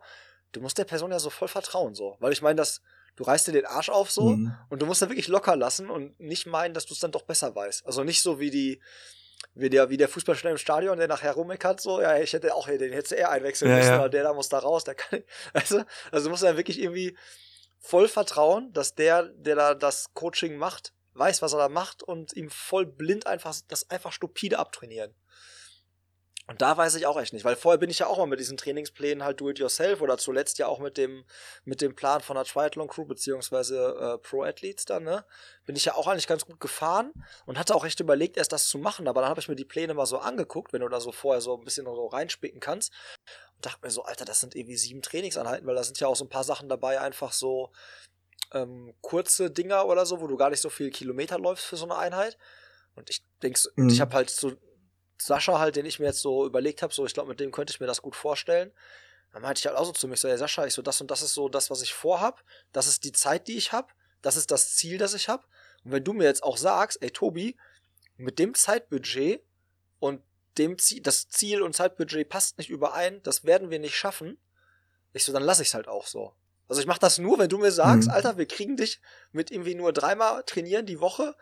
[SPEAKER 1] du musst der Person ja so voll vertrauen, so. Weil ich meine, dass du reißt dir den Arsch auf so mhm. und du musst dann wirklich locker lassen und nicht meinen, dass du es dann doch besser weißt. Also nicht so wie die, wie der, wie der Fußballspieler im Stadion, der nachher rummeckert, so, ja, ich hätte auch, den hätte er einwechseln ja, müssen, ja. der da muss da raus, der kann also, [LAUGHS] also du musst dann wirklich irgendwie voll vertrauen, dass der, der da das Coaching macht, weiß, was er da macht und ihm voll blind einfach das einfach stupide abtrainieren. Und da weiß ich auch echt nicht, weil vorher bin ich ja auch mal mit diesen Trainingsplänen halt do it yourself oder zuletzt ja auch mit dem, mit dem Plan von der Triathlon Crew beziehungsweise äh, Pro Athletes dann, ne? Bin ich ja auch eigentlich ganz gut gefahren und hatte auch echt überlegt, erst das zu machen, aber dann habe ich mir die Pläne mal so angeguckt, wenn du da so vorher so ein bisschen so reinspicken kannst und dachte mir so, Alter, das sind irgendwie sieben Trainingseinheiten, weil da sind ja auch so ein paar Sachen dabei, einfach so ähm, kurze Dinger oder so, wo du gar nicht so viel Kilometer läufst für so eine Einheit. Und ich denke, mhm. ich habe halt so Sascha halt, den ich mir jetzt so überlegt habe, so ich glaube, mit dem könnte ich mir das gut vorstellen. Dann meinte ich halt auch so zu mir, so, ja, Sascha, ich so, das und das ist so das, was ich vorhab, das ist die Zeit, die ich habe, das ist das Ziel, das ich habe. Und wenn du mir jetzt auch sagst, ey Tobi, mit dem Zeitbudget und dem Ziel, das Ziel und Zeitbudget passt nicht überein, das werden wir nicht schaffen. Ich so, dann lasse ich es halt auch so. Also ich mache das nur, wenn du mir sagst, mhm. Alter, wir kriegen dich mit irgendwie nur dreimal trainieren die Woche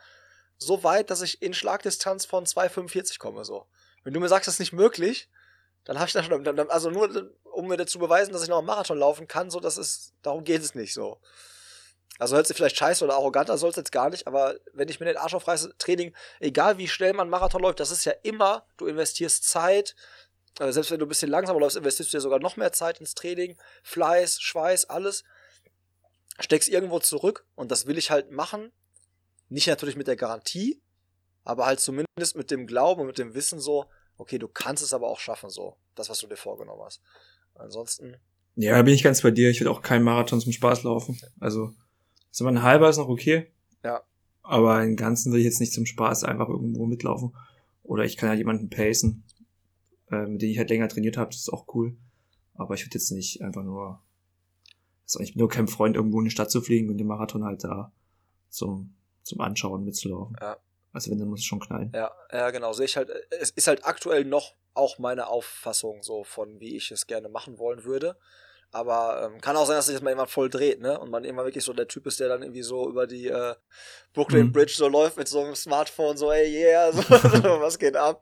[SPEAKER 1] so weit, dass ich in Schlagdistanz von 2,45 komme. So. Wenn du mir sagst, das ist nicht möglich, dann habe ich da schon, also nur um mir zu beweisen, dass ich noch einen Marathon laufen kann, so das ist, darum geht es nicht so. Also hört sich vielleicht scheiße oder arroganter, soll es jetzt gar nicht, aber wenn ich mir den Arsch aufreiße, Training, egal wie schnell man Marathon läuft, das ist ja immer, du investierst Zeit, also selbst wenn du ein bisschen langsamer läufst, investierst du ja sogar noch mehr Zeit ins Training, Fleiß, Schweiß, alles, steckst irgendwo zurück und das will ich halt machen, nicht natürlich mit der Garantie, aber halt zumindest mit dem Glauben und mit dem Wissen so, okay, du kannst es aber auch schaffen, so, das, was du dir vorgenommen hast. Ansonsten.
[SPEAKER 2] Ja, da bin ich ganz bei dir. Ich will auch keinen Marathon zum Spaß laufen. Also, ist immer ein halber ist noch okay.
[SPEAKER 1] Ja.
[SPEAKER 2] Aber im Ganzen will ich jetzt nicht zum Spaß einfach irgendwo mitlaufen. Oder ich kann halt jemanden pacen, äh, mit dem ich halt länger trainiert habe. Das ist auch cool. Aber ich würde jetzt nicht einfach nur, also ich bin nur kein Freund, irgendwo in die Stadt zu fliegen und den Marathon halt da zum zum Anschauen mitzulaufen. Ja. Also wenn, dann muss es schon knallen.
[SPEAKER 1] Ja, ja, genau. Sehe ich halt, es ist halt aktuell noch auch meine Auffassung so von, wie ich es gerne machen wollen würde. Aber ähm, kann auch sein, dass sich das mal jemand voll dreht, ne? Und man immer wirklich so der Typ ist, der dann irgendwie so über die äh, Brooklyn mhm. Bridge so läuft mit so einem Smartphone, so, ey, yeah, so, [LAUGHS] [LAUGHS] so was geht ab?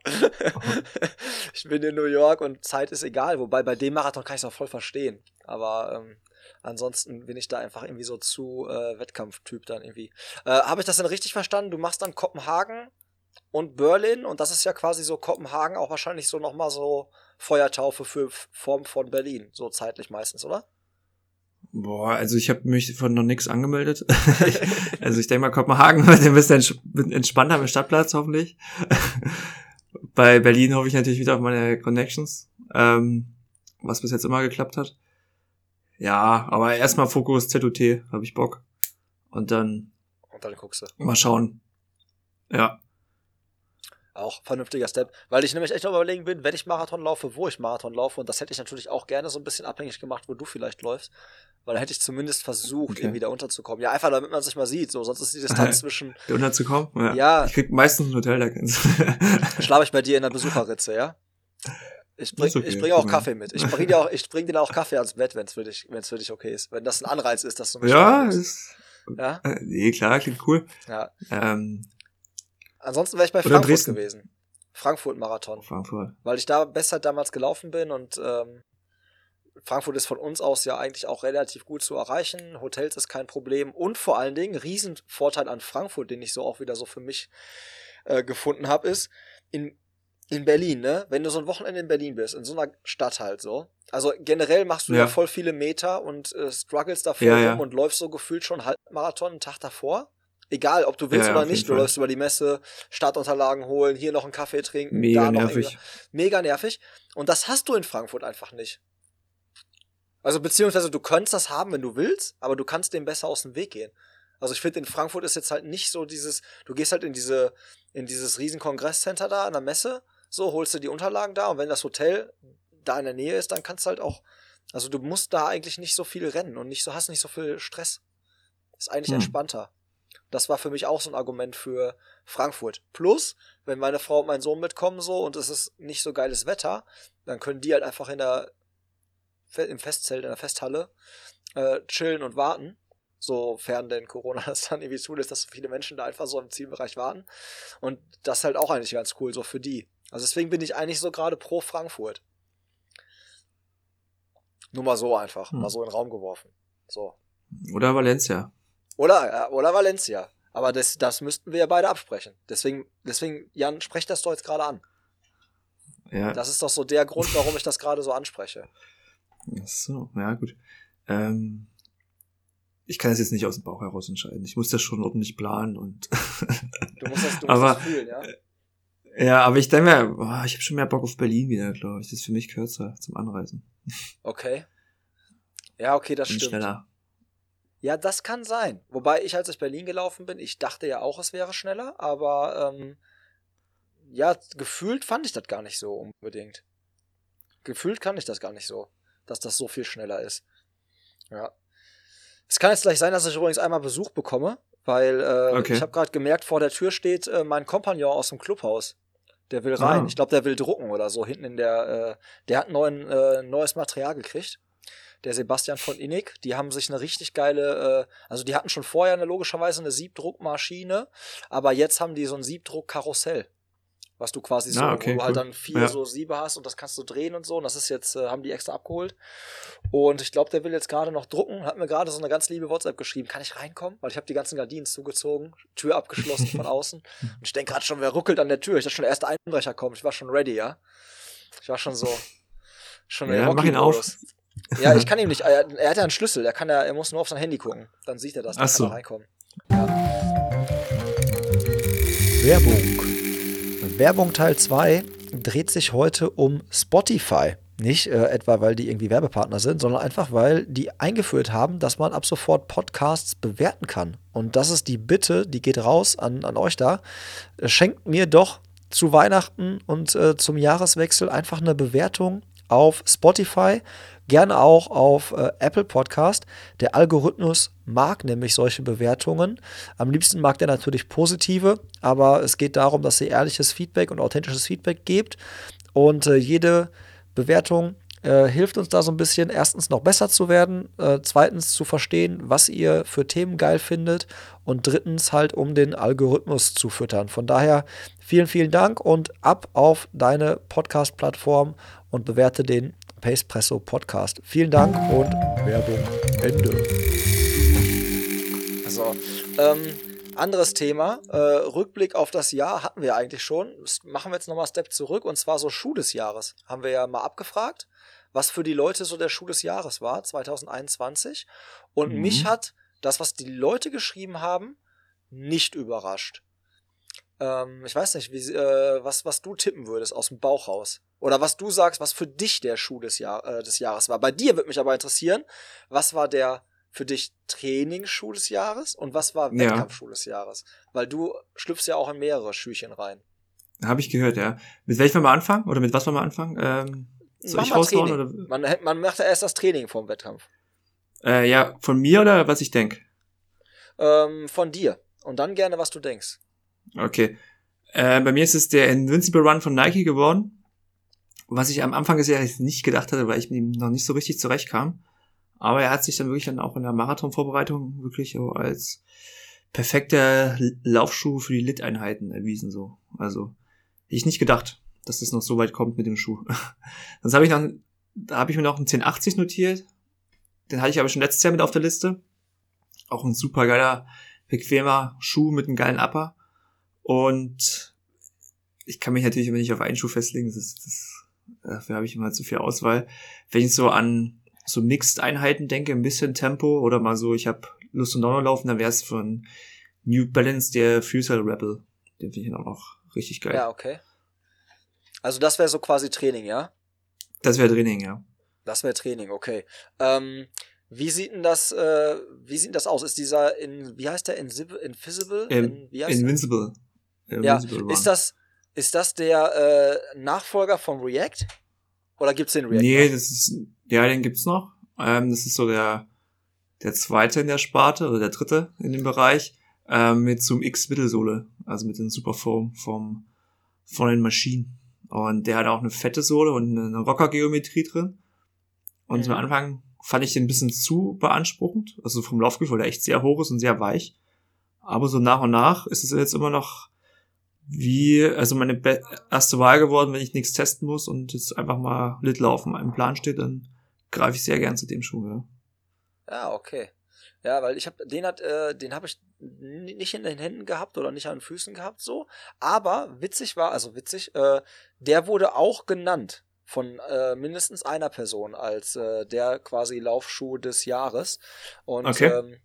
[SPEAKER 1] [LAUGHS] ich bin in New York und Zeit ist egal. Wobei bei dem Marathon kann ich es auch voll verstehen. Aber ähm, Ansonsten bin ich da einfach irgendwie so zu äh, Wettkampftyp dann irgendwie. Äh, Habe ich das denn richtig verstanden? Du machst dann Kopenhagen und Berlin und das ist ja quasi so Kopenhagen auch wahrscheinlich so nochmal so Feuertaufe für Form von Berlin, so zeitlich meistens, oder?
[SPEAKER 2] Boah, also ich habe mich von noch nichts angemeldet. [LAUGHS] [LAUGHS] also ich denke mal, Kopenhagen wird ein bisschen entspannter mit Stadtplatz hoffentlich. [LAUGHS] Bei Berlin hoffe ich natürlich wieder auf meine Connections, ähm, was bis jetzt immer geklappt hat. Ja, aber erstmal Fokus ZUT, habe ich Bock. Und dann.
[SPEAKER 1] Und dann guckst du.
[SPEAKER 2] Mal schauen. Ja.
[SPEAKER 1] Auch vernünftiger Step, weil ich nämlich echt noch überlegen bin, wenn ich Marathon laufe, wo ich Marathon laufe. Und das hätte ich natürlich auch gerne so ein bisschen abhängig gemacht, wo du vielleicht läufst. Weil dann hätte ich zumindest versucht, okay. irgendwie da unterzukommen. Ja, einfach damit man sich mal sieht. So, sonst ist die Distanz zwischen.
[SPEAKER 2] Da unterzukommen? Ja.
[SPEAKER 1] ja.
[SPEAKER 2] Ich krieg meistens ein Hotel da. [LAUGHS]
[SPEAKER 1] Schlafe ich bei dir in der Besucherritze, ja? Ich bring, okay, ich bringe auch Kaffee mit. Ich bring dir auch, ich bring dir auch Kaffee ans Bett, wenn es für dich, für dich okay ist. Wenn das ein Anreiz ist, dass du
[SPEAKER 2] mich Ja, ist,
[SPEAKER 1] ja?
[SPEAKER 2] Äh, nee, klar, klingt cool.
[SPEAKER 1] Ja.
[SPEAKER 2] Ähm,
[SPEAKER 1] Ansonsten wäre ich bei Frankfurt Dresden. gewesen. Frankfurt-Marathon.
[SPEAKER 2] Frankfurt.
[SPEAKER 1] Weil ich da besser damals gelaufen bin und ähm, Frankfurt ist von uns aus ja eigentlich auch relativ gut zu erreichen. Hotels ist kein Problem. Und vor allen Dingen, Riesenvorteil an Frankfurt, den ich so auch wieder so für mich äh, gefunden habe, ist, in, in Berlin, ne? Wenn du so ein Wochenende in Berlin bist, in so einer Stadt halt so. Also generell machst du ja, ja voll viele Meter und äh, struggles davor ja, ja. und läufst so gefühlt schon Halbmarathon einen Tag davor. Egal, ob du willst ja, oder nicht, du läufst über die Messe, Startunterlagen holen, hier noch einen Kaffee trinken,
[SPEAKER 2] Mega da noch nervig.
[SPEAKER 1] Mega nervig. Und das hast du in Frankfurt einfach nicht. Also beziehungsweise du könntest das haben, wenn du willst, aber du kannst dem besser aus dem Weg gehen. Also ich finde, in Frankfurt ist jetzt halt nicht so dieses, du gehst halt in diese, in dieses riesen Kongresscenter da an der Messe, so holst du die Unterlagen da und wenn das Hotel da in der Nähe ist, dann kannst du halt auch, also du musst da eigentlich nicht so viel rennen und nicht so, hast nicht so viel Stress. Ist eigentlich hm. entspannter. Das war für mich auch so ein Argument für Frankfurt. Plus, wenn meine Frau und mein Sohn mitkommen so und es ist nicht so geiles Wetter, dann können die halt einfach in der im Festzelt, in der Festhalle äh, chillen und warten. Sofern denn Corona [LAUGHS] das dann irgendwie zulässt, dass so viele Menschen da einfach so im Zielbereich warten. Und das ist halt auch eigentlich ganz cool, so für die. Also deswegen bin ich eigentlich so gerade pro Frankfurt. Nur mal so einfach, hm. mal so in den Raum geworfen. So.
[SPEAKER 2] Oder Valencia.
[SPEAKER 1] Oder, oder Valencia. Aber das, das müssten wir ja beide absprechen. Deswegen, deswegen, Jan, sprech das doch jetzt gerade an.
[SPEAKER 2] Ja.
[SPEAKER 1] Das ist doch so der Grund, warum ich das gerade so anspreche.
[SPEAKER 2] Ach so, ja gut. Ähm, ich kann es jetzt nicht aus dem Bauch heraus entscheiden. Ich muss das schon ordentlich planen und. [LAUGHS]
[SPEAKER 1] du musst das, du musst
[SPEAKER 2] aber,
[SPEAKER 1] das fühlen, ja.
[SPEAKER 2] Ja, aber ich denke mir, boah, ich habe schon mehr Bock auf Berlin wieder, glaube ich. Das ist für mich kürzer zum Anreisen.
[SPEAKER 1] Okay. Ja, okay, das
[SPEAKER 2] und
[SPEAKER 1] stimmt.
[SPEAKER 2] Schneller.
[SPEAKER 1] Ja, das kann sein. Wobei ich, als ich Berlin gelaufen bin, ich dachte ja auch, es wäre schneller, aber ähm, ja, gefühlt fand ich das gar nicht so unbedingt. Gefühlt kann ich das gar nicht so dass das so viel schneller ist. Ja. Es kann jetzt gleich sein, dass ich übrigens einmal Besuch bekomme, weil äh, okay. ich habe gerade gemerkt, vor der Tür steht äh, mein Kompagnon aus dem Clubhaus. Der will rein. Ah. Ich glaube, der will drucken oder so hinten in der. Äh, der hat neuen, äh, neues Material gekriegt. Der Sebastian von Innig. Die haben sich eine richtig geile. Äh, also die hatten schon vorher eine logischerweise eine Siebdruckmaschine, aber jetzt haben die so ein Siebdruckkarussell was du quasi so,
[SPEAKER 2] ah, okay,
[SPEAKER 1] wo du halt dann vier ja. so Siebe hast und das kannst du drehen und so. Und das ist jetzt, äh, haben die extra abgeholt. Und ich glaube, der will jetzt gerade noch drucken, hat mir gerade so eine ganz liebe WhatsApp geschrieben. Kann ich reinkommen? Weil ich habe die ganzen Gardinen zugezogen, Tür abgeschlossen von außen. [LAUGHS] Und ich denke gerade schon, wer ruckelt an der Tür? Ich dachte schon, der erste Einbrecher kommt. Ich war schon ready, ja. Ich war schon so, schon
[SPEAKER 2] ja, mach ihn auf.
[SPEAKER 1] Ja, ich [LAUGHS] kann ihm nicht. Er, er hat ja einen Schlüssel. Er kann ja, er muss nur auf sein Handy gucken. Dann sieht er das. Dann
[SPEAKER 2] Ach so.
[SPEAKER 1] kann er reinkommen. Ja.
[SPEAKER 3] Werbung. Werbung Teil 2 dreht sich heute um Spotify. Nicht äh, etwa, weil die irgendwie Werbepartner sind, sondern einfach, weil die eingeführt haben, dass man ab sofort Podcasts bewerten kann. Und das ist die Bitte, die geht raus an, an euch da. Schenkt mir doch zu Weihnachten und äh, zum Jahreswechsel einfach eine Bewertung auf Spotify gerne auch auf äh, Apple Podcast. Der Algorithmus mag nämlich solche Bewertungen. Am liebsten mag der natürlich positive, aber es geht darum, dass ihr ehrliches Feedback und authentisches Feedback gebt. Und äh, jede Bewertung Äh, hilft uns da so ein bisschen, erstens noch besser zu werden, äh, zweitens zu verstehen, was ihr für Themen geil findet und drittens halt, um den Algorithmus zu füttern. Von daher vielen, vielen Dank und ab auf deine Podcast-Plattform und bewerte den Pacepresso Podcast. Vielen Dank und Werbung Ende.
[SPEAKER 1] Also, ähm, anderes Thema. Äh, Rückblick auf das Jahr hatten wir eigentlich schon. Das machen wir jetzt nochmal Step zurück und zwar so Schuh des Jahres. Haben wir ja mal abgefragt, was für die Leute so der Schuh des Jahres war, 2021. Und
[SPEAKER 2] Mhm.
[SPEAKER 1] mich hat das, was die Leute geschrieben haben, nicht überrascht. Ähm, ich weiß nicht, wie, äh, was, was du tippen würdest aus dem Bauch raus. Oder was du sagst, was für dich der Schuh des, Jahr, äh, des Jahres war. Bei dir würde mich aber interessieren, was war der für dich Trainingsschuh des Jahres und was war
[SPEAKER 2] Ja.
[SPEAKER 1] Wettkampfschuh des Jahres? Weil du schlüpfst ja auch in mehrere Schüchen rein.
[SPEAKER 2] Habe ich gehört, ja. Mit welchem wollen wir anfangen? Oder mit was wollen wir anfangen? Ähm, soll
[SPEAKER 1] Mach
[SPEAKER 2] ich
[SPEAKER 1] mal
[SPEAKER 2] raushauen? Oder?
[SPEAKER 1] Man, man macht ja erst das Training vorm Wettkampf.
[SPEAKER 2] Äh, ja, von mir oder was ich denke?
[SPEAKER 1] Ähm, von dir. Und dann gerne, was du denkst.
[SPEAKER 2] Okay. Äh, bei mir ist es der Invincible Run von Nike geworden. Was ich am Anfang des Jahres nicht gedacht hatte, weil ich mit ihm noch nicht so richtig zurechtkam. Aber er hat sich dann wirklich dann auch in der Marathonvorbereitung wirklich so als perfekter Laufschuh für die Lit-Einheiten erwiesen, so. Also, hätte ich nicht gedacht, dass es noch so weit kommt mit dem Schuh. [LAUGHS] Sonst habe ich noch, da habe ich mir noch einen 1080 notiert. Den hatte ich aber schon letztes Jahr mit auf der Liste. Auch ein super geiler, bequemer Schuh mit einem geilen Upper. Und ich kann mich natürlich immer nicht auf einen Schuh festlegen. Das das, dafür habe ich immer zu viel Auswahl. Wenn ich so an so Mixed-Einheiten denke, ein bisschen Tempo oder mal so, ich habe Lust und Laune laufen, dann wäre es von New Balance der Freestyle Rebel. Den finde ich auch noch richtig geil.
[SPEAKER 1] Ja, okay. Also das wäre so quasi Training, ja?
[SPEAKER 2] Das wäre Training, ja.
[SPEAKER 1] Das wäre Training, okay. Ähm, wie sieht denn das, äh, wie sieht denn das aus? Ist dieser in, wie heißt der Invisible?
[SPEAKER 2] Ähm,
[SPEAKER 1] in, wie heißt der?
[SPEAKER 2] Invincible.
[SPEAKER 1] Ja,
[SPEAKER 2] Invincible Run.
[SPEAKER 1] ist das, ist das der äh, Nachfolger von React? Oder gibt's den React?
[SPEAKER 2] Nee,
[SPEAKER 1] noch?
[SPEAKER 2] das ist, ja, den gibt's noch. Ähm, das ist so der, der zweite in der Sparte oder der dritte in dem Bereich, ähm, mit so einem X-Mittelsohle, also mit dem Superfoam vom, von den Maschinen. Und der hat auch eine fette Sohle und eine Rocker-Geometrie drin. Und
[SPEAKER 1] Mhm.
[SPEAKER 2] am Anfang fand ich den ein bisschen zu beanspruchend, also vom Laufgefühl, der echt sehr hoch ist und sehr weich. Aber so nach und nach ist es jetzt immer noch wie, also meine erste Wahl geworden, wenn ich nichts testen muss und jetzt einfach mal Lit laufen im Plan steht, dann greife ich sehr gern zu dem Schuh, ja.
[SPEAKER 1] Ja, okay. Ja, weil ich habe den hat, äh, den habe ich nicht in den Händen gehabt oder nicht an den Füßen gehabt, so. Aber witzig war, also witzig, äh, der wurde auch genannt von äh, mindestens einer Person als äh, der quasi Laufschuh des Jahres. Und
[SPEAKER 2] Okay.
[SPEAKER 1] ähm,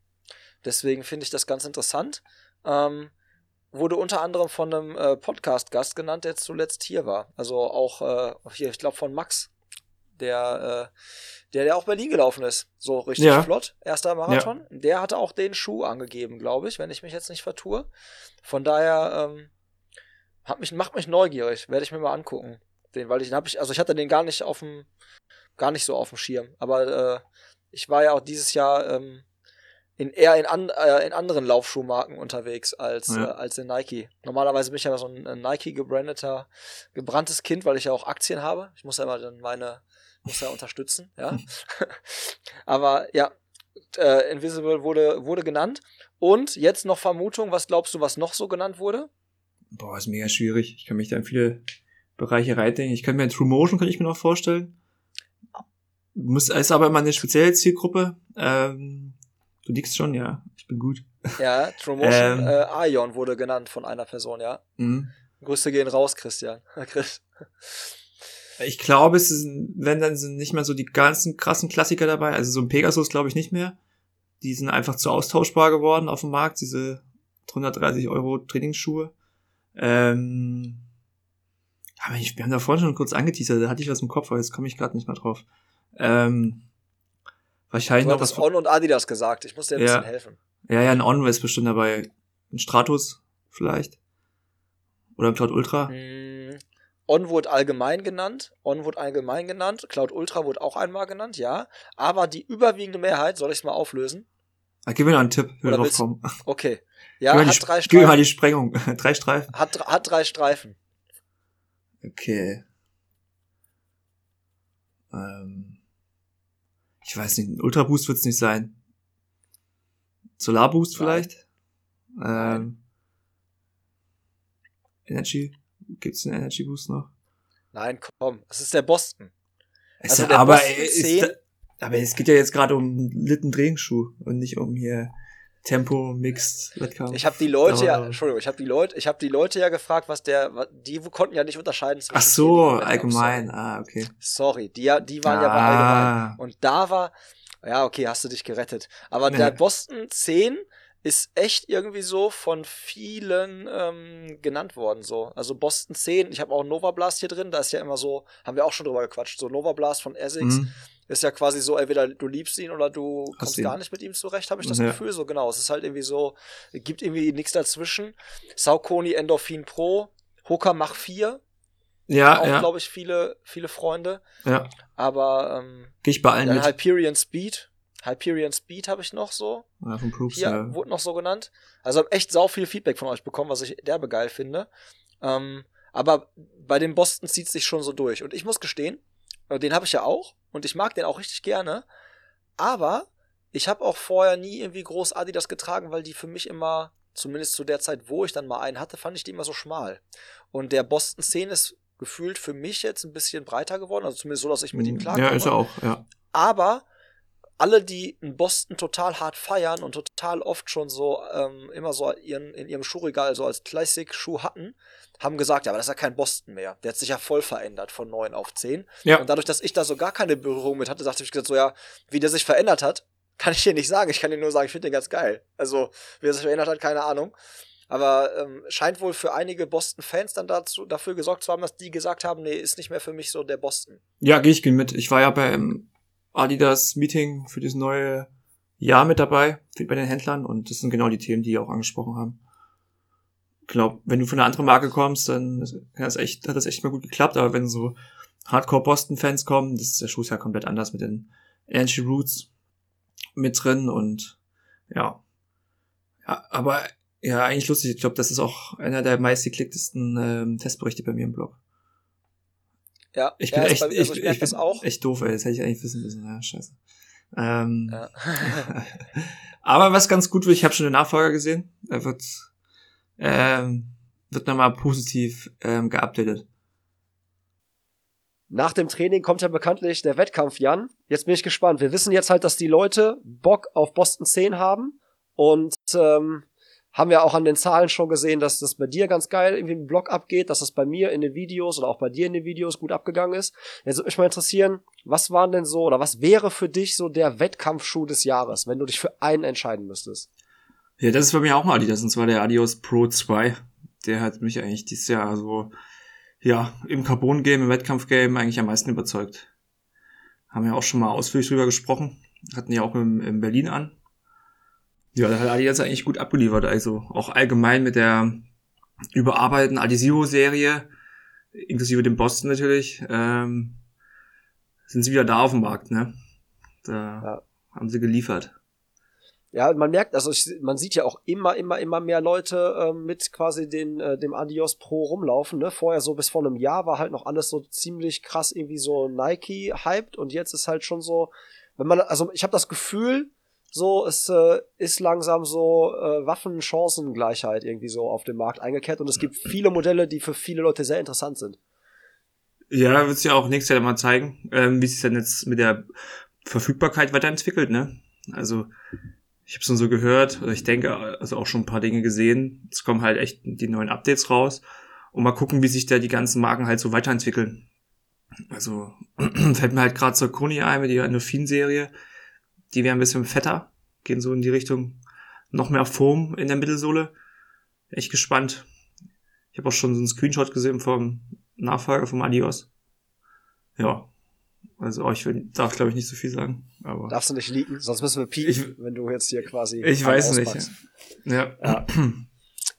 [SPEAKER 1] deswegen finde ich das ganz interessant. Ähm, wurde unter anderem von einem äh, Podcast-Gast genannt, der zuletzt hier war. Also auch äh, hier, ich glaube von Max, der, äh, der, der auch Berlin gelaufen ist. So richtig
[SPEAKER 2] Ja.
[SPEAKER 1] flott, erster Marathon. Der hatte auch den Schuh angegeben, glaube ich, wenn ich mich jetzt nicht vertue. Von daher ähm, hat mich, macht mich neugierig, werde ich mir mal angucken. Den, weil ich den habe ich, also ich hatte den gar nicht auf dem, gar nicht so auf dem Schirm. Aber äh, ich war ja auch dieses Jahr ähm, in eher in, an, äh, in anderen Laufschuhmarken unterwegs als,
[SPEAKER 2] Ja.
[SPEAKER 1] äh, als in Nike. Normalerweise bin ich ja so ein, ein Nike gebrandeter, gebranntes Kind, weil ich ja auch Aktien habe. Ich muss ja immer dann meine, muss ja unterstützen, ja. [LAUGHS] [LAUGHS] Aber ja, äh, Invisible wurde, wurde genannt. Und jetzt noch Vermutung, was glaubst du, was noch so genannt wurde?
[SPEAKER 2] Boah, ist mega schwierig. Ich kann mich da in viele Bereiche reindenken. Ich kann mir True Motion, kann ich mir noch vorstellen. Muss, ist aber immer eine spezielle Zielgruppe. Ähm, du liegst schon, ja. Ich bin gut.
[SPEAKER 1] Ja, True Motion,
[SPEAKER 2] Ähm.
[SPEAKER 1] äh, Ion wurde genannt von einer Person, ja.
[SPEAKER 2] Mhm.
[SPEAKER 1] Grüße gehen raus, Christian. [LAUGHS] Chris.
[SPEAKER 2] Ich glaube, es ist, wenn dann sind nicht mehr so die ganzen krassen Klassiker dabei. Also so ein Pegasus glaube ich nicht mehr. Die sind einfach zu austauschbar geworden auf dem Markt, diese 130 Euro Trainingsschuhe. Ähm, aber ich, wir haben da vorhin schon kurz angeteasert, da hatte ich was im Kopf, aber jetzt komme ich gerade nicht mehr drauf. Ähm, wahrscheinlich
[SPEAKER 1] Du
[SPEAKER 2] noch was
[SPEAKER 1] On und Adidas gesagt. Ich muss dir ein
[SPEAKER 2] Ja.
[SPEAKER 1] bisschen helfen.
[SPEAKER 2] Ja, ja, ein On ist bestimmt dabei. Ein Stratus vielleicht. Oder ein Cloud Ultra.
[SPEAKER 1] Mm, On wurde allgemein genannt. On wurde allgemein genannt. Cloud Ultra wurde auch einmal genannt, ja. Aber die überwiegende Mehrheit, soll ich es mal auflösen?
[SPEAKER 2] Ah, gib mir noch einen Tipp, wenn wir drauf kommen. [LAUGHS]
[SPEAKER 1] Okay. Ja,
[SPEAKER 2] gib,
[SPEAKER 1] hat
[SPEAKER 2] die,
[SPEAKER 1] drei,
[SPEAKER 2] gib mir mal
[SPEAKER 1] Streifen,
[SPEAKER 2] die Sprengung. [LAUGHS] Drei Streifen.
[SPEAKER 1] hat, hat drei Streifen.
[SPEAKER 2] Okay. Ähm, ich weiß nicht, ein Ultra Boost wird es nicht sein. Solar Boost vielleicht? Ähm, Energy? Gibt's einen Energy Boost noch?
[SPEAKER 1] Nein, komm, es ist der Boston.
[SPEAKER 2] Es
[SPEAKER 1] Also der
[SPEAKER 2] aber,
[SPEAKER 1] Boston
[SPEAKER 2] ist,
[SPEAKER 1] 10
[SPEAKER 2] aber es geht ja jetzt gerade um Litten Drehenschuh und nicht um hier Tempo Mixed Wettkampf.
[SPEAKER 1] Ich habe die Leute ja, Entschuldigung, ich habe die Leute, ich habe die Leute ja gefragt, was der, die konnten ja nicht unterscheiden zwischen
[SPEAKER 2] Ach so, allgemein. Ah, okay.
[SPEAKER 1] Sorry, die, ja- die waren ja bei
[SPEAKER 2] Ah.
[SPEAKER 1] allgemein. Und da war, ja, okay, hast du dich gerettet. Aber
[SPEAKER 2] Ja.
[SPEAKER 1] der Boston 10 ist echt irgendwie so von vielen ähm, genannt worden. So. Also Boston 10, ich habe auch Nova Blast hier drin, da ist ja immer so, haben wir auch schon drüber gequatscht, so Nova Blast von Essex
[SPEAKER 2] Mhm.
[SPEAKER 1] Ist ja quasi so, entweder du liebst ihn oder du
[SPEAKER 2] Hast
[SPEAKER 1] kommst
[SPEAKER 2] ihn.
[SPEAKER 1] gar nicht mit ihm zurecht, habe ich das
[SPEAKER 2] Ja.
[SPEAKER 1] Gefühl. So genau, es ist halt irgendwie so, gibt irgendwie nichts dazwischen. Saucony Endorphin Pro, Hooker Mach 4,
[SPEAKER 2] Ja,
[SPEAKER 1] auch
[SPEAKER 2] ja,
[SPEAKER 1] glaube ich viele, viele Freunde.
[SPEAKER 2] ja.
[SPEAKER 1] Aber ähm,
[SPEAKER 2] Geh ich bei allen
[SPEAKER 1] dann
[SPEAKER 2] mit.
[SPEAKER 1] Hyperion Speed. Hyperion Speed habe ich noch so.
[SPEAKER 2] Ja, von Proops,
[SPEAKER 1] Hier
[SPEAKER 2] ja.
[SPEAKER 1] wurde noch so genannt. Also habe echt sau viel Feedback von euch bekommen, was ich derbe geil finde. Ähm, aber bei den Boston zieht es sich schon so durch. Und ich muss gestehen, den habe ich ja auch. Und ich mag den auch richtig gerne. Aber ich habe auch vorher nie irgendwie groß Adidas getragen, weil die für mich immer, zumindest zu der Zeit, wo ich dann mal einen hatte, fand ich die immer so schmal. Und der Boston 10 ist gefühlt für mich jetzt ein bisschen breiter geworden. Also zumindest so, dass ich mit ihm klarkomme.
[SPEAKER 2] Ja, ist er auch, ja.
[SPEAKER 1] Aber alle, die in Boston total hart feiern und total oft schon so ähm, immer so ihren, in ihrem Schuhregal so als Classic-Schuh hatten, haben gesagt, ja, aber das ist ja kein Boston mehr. Der hat sich ja voll verändert von 9 auf 10.
[SPEAKER 2] Ja.
[SPEAKER 1] Und dadurch, dass ich da so gar keine Berührung mit hatte, dachte ich gesagt, so ja, wie der sich verändert hat, kann ich dir nicht sagen. Ich kann dir nur sagen, ich finde den ganz geil. Also, wie er sich verändert hat, keine Ahnung. Aber ähm, scheint wohl für einige Boston-Fans dann dazu, dafür gesorgt zu haben, dass die gesagt haben, nee, ist nicht mehr für mich so der Boston.
[SPEAKER 2] Ja, gehe ich mit. Ich war ja beim Adidas Meeting für das neue Jahr mit dabei, bei den Händlern und das sind genau die Themen, die auch angesprochen haben. Ich glaube, wenn du von einer anderen Marke kommst, dann hat das echt, hat das echt mal gut geklappt, aber wenn so Hardcore Boston Fans kommen, das ist der Schuh ist ja komplett anders mit den Energy Roots mit drin und ja. Ja, aber ja, eigentlich lustig. Ich glaube, das ist auch einer der meistgeklicktesten ähm, Testberichte bei mir im Blog.
[SPEAKER 1] Ja,
[SPEAKER 2] Ich
[SPEAKER 1] ja,
[SPEAKER 2] bin
[SPEAKER 1] ist
[SPEAKER 2] echt,
[SPEAKER 1] bei,
[SPEAKER 2] ich,
[SPEAKER 1] also ich,
[SPEAKER 2] ich,
[SPEAKER 1] merk
[SPEAKER 2] bin
[SPEAKER 1] das auch.
[SPEAKER 2] echt doof, ey. Das hätte ich eigentlich wissen müssen. Ja, scheiße. Ähm,
[SPEAKER 1] Ja. [LAUGHS]
[SPEAKER 2] aber was ganz gut wird, ich habe schon den Nachfolger gesehen. Er wird, ähm, wird nochmal positiv ähm, geupdatet.
[SPEAKER 3] Nach dem Training kommt ja bekanntlich der Wettkampf, Jan. Jetzt bin ich gespannt. Wir wissen jetzt halt, dass die Leute Bock auf Boston 10 haben und ähm, haben ja auch an den Zahlen schon gesehen, dass das bei dir ganz geil irgendwie im Blog abgeht, dass das bei mir in den Videos oder auch bei dir in den Videos gut abgegangen ist. Jetzt würde mich mal interessieren, was waren denn so oder was wäre für dich so der Wettkampfschuh des Jahres, wenn du dich für einen entscheiden müsstest?
[SPEAKER 2] Ja, das ist bei mir auch mal Adidas, und zwar der Adios Pro 2. Der hat mich eigentlich dieses Jahr so, ja, im Carbon-Game, im Wettkampf-Game eigentlich am meisten überzeugt. Haben wir auch schon mal ausführlich drüber gesprochen. Hatten ja auch im, in Berlin an. Ja, da hat Adidas eigentlich gut abgeliefert. Also auch allgemein mit der überarbeiteten Adesiro-Serie, inklusive dem Boston natürlich, ähm, sind sie wieder da auf dem Markt, ne? Da
[SPEAKER 3] Ja.
[SPEAKER 2] haben sie geliefert.
[SPEAKER 3] Ja, man merkt, also ich, man sieht ja auch immer, immer, immer mehr Leute ähm, mit quasi den, äh, dem Adios Pro rumlaufen. Ne? Vorher so bis vor einem Jahr war halt noch alles so ziemlich krass irgendwie so Nike hyped und jetzt ist halt schon so, wenn man, also ich habe das Gefühl, so es äh, ist langsam so äh, Waffenchancengleichheit irgendwie so auf dem Markt eingekehrt und es gibt viele Modelle, die für viele Leute sehr interessant sind.
[SPEAKER 2] Ja, wird ja auch nächstes Jahr mal zeigen, ähm, wie sich dann jetzt mit der Verfügbarkeit weiterentwickelt, ne? Also ich habe schon so gehört, oder ich denke, also auch schon ein paar Dinge gesehen. Es kommen halt echt die neuen Updates raus und mal gucken, wie sich da die ganzen Marken halt so weiterentwickeln. Also [CLEARS THROAT] fällt mir halt gerade zur Koni ein mit ihrer Endorphin-Serie. Die wäre ein bisschen fetter, gehen so in die Richtung noch mehr Foam in der Mittelsohle. Echt gespannt. Ich habe auch schon so einen Screenshot gesehen vom Nachfolger vom Adios. Ja. Also ich will, darf glaube ich nicht so viel sagen. Aber
[SPEAKER 3] Darfst du nicht leaken, sonst müssen wir piepen,
[SPEAKER 2] Ich-
[SPEAKER 3] wenn du jetzt hier quasi.
[SPEAKER 2] ich weiß nicht.
[SPEAKER 3] auspackst.
[SPEAKER 2] Ja.
[SPEAKER 3] Ja.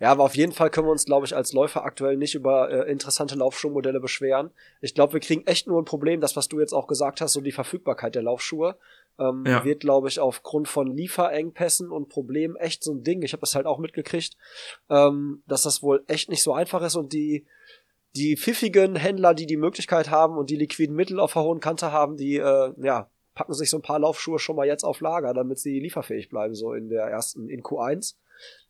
[SPEAKER 3] Ja, aber auf jeden Fall können wir uns, glaube ich, als Läufer aktuell nicht über äh, interessante Laufschuhmodelle beschweren. Ich glaube, wir kriegen echt nur ein Problem, das, was du jetzt auch gesagt hast, so die Verfügbarkeit der Laufschuhe, ähm,
[SPEAKER 2] Ja.
[SPEAKER 3] wird, glaube ich, aufgrund von Lieferengpässen und Problemen echt so ein Ding. Ich habe das halt auch mitgekriegt, ähm, dass das wohl echt nicht so einfach ist und die die pfiffigen Händler, die die Möglichkeit haben und die liquiden Mittel auf der hohen Kante haben, die äh, ja, packen sich so ein paar Laufschuhe schon mal jetzt auf Lager, damit sie lieferfähig bleiben, so in der ersten, in Q1.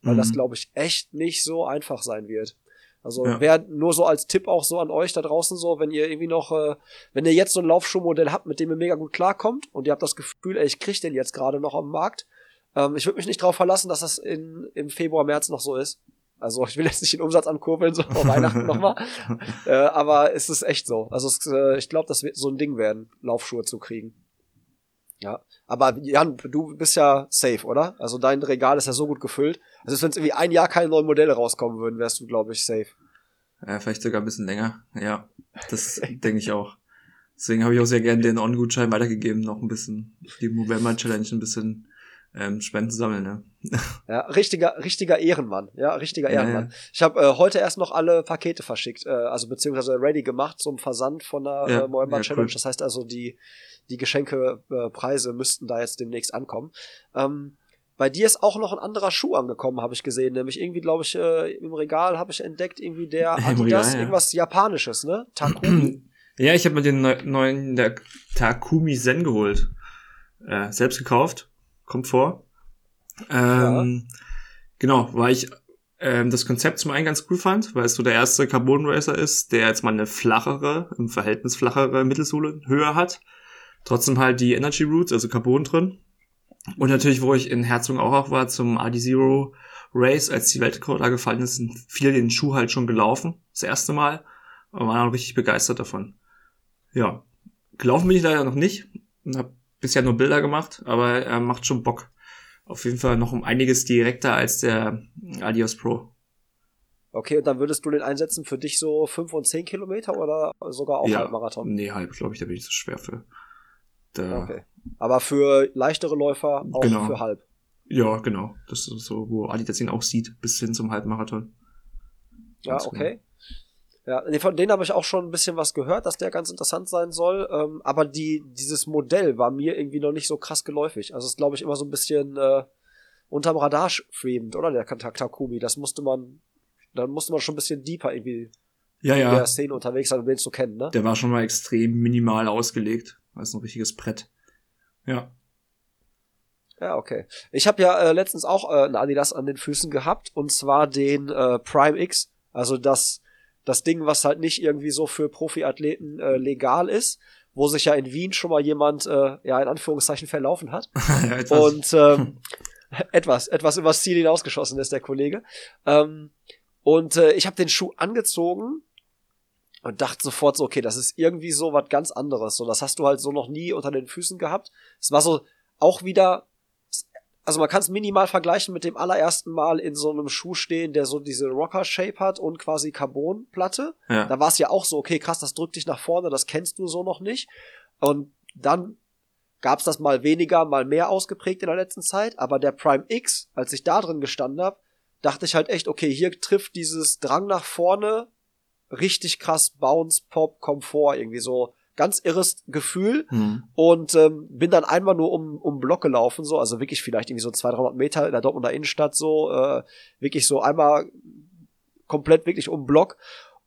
[SPEAKER 3] Weil mhm. das, glaube ich, echt nicht so einfach sein wird. Also ja. wäre nur so als Tipp auch so an euch da draußen so, wenn ihr irgendwie noch, äh, wenn ihr jetzt so ein Laufschuhmodell habt, mit dem ihr mega gut klarkommt und ihr habt das Gefühl, ey, ich krieg den jetzt gerade noch am Markt, ähm, ich würde mich nicht darauf verlassen, dass das in, im Februar, März noch so ist. Also ich will jetzt nicht den Umsatz ankurbeln, so vor Weihnachten nochmal. [LAUGHS] Äh, aber es ist echt so. Also es, äh, ich glaube, das wird so ein Ding werden, Laufschuhe zu kriegen. Ja. Aber Jan, du bist ja safe, oder? Also dein Regal ist ja so gut gefüllt. Also wenn es irgendwie ein Jahr keine neuen Modelle rauskommen würden, wärst du, glaube ich, safe.
[SPEAKER 2] Ja, vielleicht sogar ein bisschen länger. Ja, das [LAUGHS] denke ich auch. Deswegen habe ich auch sehr gerne den On-Gutschein weitergegeben, noch ein bisschen die Movember-Challenge ein bisschen ähm, Spenden sammeln, ne? [LAUGHS]
[SPEAKER 3] Ja, richtiger, richtiger Ehrenmann. Ja, richtiger Ehrenmann. Ja, ja. Ich habe äh, heute erst noch alle Pakete verschickt, äh, also beziehungsweise ready gemacht zum Versand von der ja, äh, Moemba Challenge. Cool. Das heißt also, die, die Geschenkepreise äh, müssten da jetzt demnächst ankommen. Ähm, bei dir ist auch noch ein anderer Schuh angekommen, habe ich gesehen. Nämlich irgendwie, glaube ich, äh, im Regal habe ich entdeckt, irgendwie der [LAUGHS] Adidas, Regal, ja. irgendwas Japanisches, ne? Takumi. [CLEARS THROAT]
[SPEAKER 2] Ja, ich habe mir den neuen der Takumi Zen geholt. Äh, selbst gekauft kommt vor. Ähm, ja. Genau, weil ich ähm, das Konzept zum einen ganz cool fand, weil es so der erste Carbon Racer ist, der jetzt mal eine flachere, im Verhältnis flachere Mittelsohle Höhe hat. Trotzdem halt die Energy Roots, also Carbon drin. Und natürlich, wo ich in Herzog auch, auch war, zum AD Zero Race, als die Weltrekord da gefallen ist, sind viele den Schuh halt schon gelaufen, das erste Mal, und waren auch richtig begeistert davon. Ja, gelaufen bin ich leider noch nicht und habe bisher nur Bilder gemacht, aber er macht schon Bock. Auf jeden Fall noch um einiges direkter als der Adios Pro.
[SPEAKER 3] Okay, und dann würdest du den einsetzen für dich so fünf und zehn Kilometer oder sogar auch ja, Halbmarathon?
[SPEAKER 2] Nee, halb, glaube ich, da bin ich zu schwer für.
[SPEAKER 3] Da okay. Aber für leichtere Läufer auch genau. für halb.
[SPEAKER 2] Ja, genau. Das ist so, wo Adidas ihn auch sieht, bis hin zum Halbmarathon.
[SPEAKER 3] Ja, okay. Genau. Ja, von denen habe ich auch schon ein bisschen was gehört, dass der ganz interessant sein soll. Ähm, aber die, dieses Modell war mir irgendwie noch nicht so krass geläufig. Also es ist, glaube ich, immer so ein bisschen äh, unterm Radar schwebend, oder? Der Takumi. Das musste man, dann musste man schon ein bisschen deeper irgendwie
[SPEAKER 2] ja, ja.
[SPEAKER 3] in der Szene unterwegs sein, um den zu kennen, ne?
[SPEAKER 2] Der war schon mal extrem minimal ausgelegt. Das ist ein richtiges Brett. Ja.
[SPEAKER 3] Ja, okay. Ich habe ja äh, letztens auch äh, ein Adidas an den Füßen gehabt und zwar den äh, Prime X, also das das Ding, was halt nicht irgendwie so für Profiathleten äh, legal ist, wo sich ja in Wien schon mal jemand, äh, ja, in Anführungszeichen verlaufen hat. [LAUGHS] ja, und ähm, [LAUGHS] etwas, etwas übers Ziel hinausgeschossen ist der Kollege. Ähm, und äh, ich habe den Schuh angezogen und dachte sofort so, okay, das ist irgendwie so was ganz anderes. So, das hast du halt so noch nie unter den Füßen gehabt. Es war so auch wieder also man kann es minimal vergleichen mit dem allerersten Mal in so einem Schuh stehen, der so diese Rocker-Shape hat und quasi Carbonplatte. Ja. Da war es ja auch so, okay, krass, das drückt dich nach vorne, das kennst du so noch nicht. Und dann gab es das mal weniger, mal mehr ausgeprägt in der letzten Zeit. Aber der Prime X, als ich da drin gestanden habe, dachte ich halt echt, okay, hier trifft dieses Drang nach vorne richtig krass Bounce, Pop, Komfort irgendwie so ganz irres Gefühl mhm. und ähm, bin dann einmal nur um um Block gelaufen so also wirklich vielleicht irgendwie so 200 300 Meter in der Dortmunder Innenstadt so äh, wirklich so einmal komplett wirklich um Block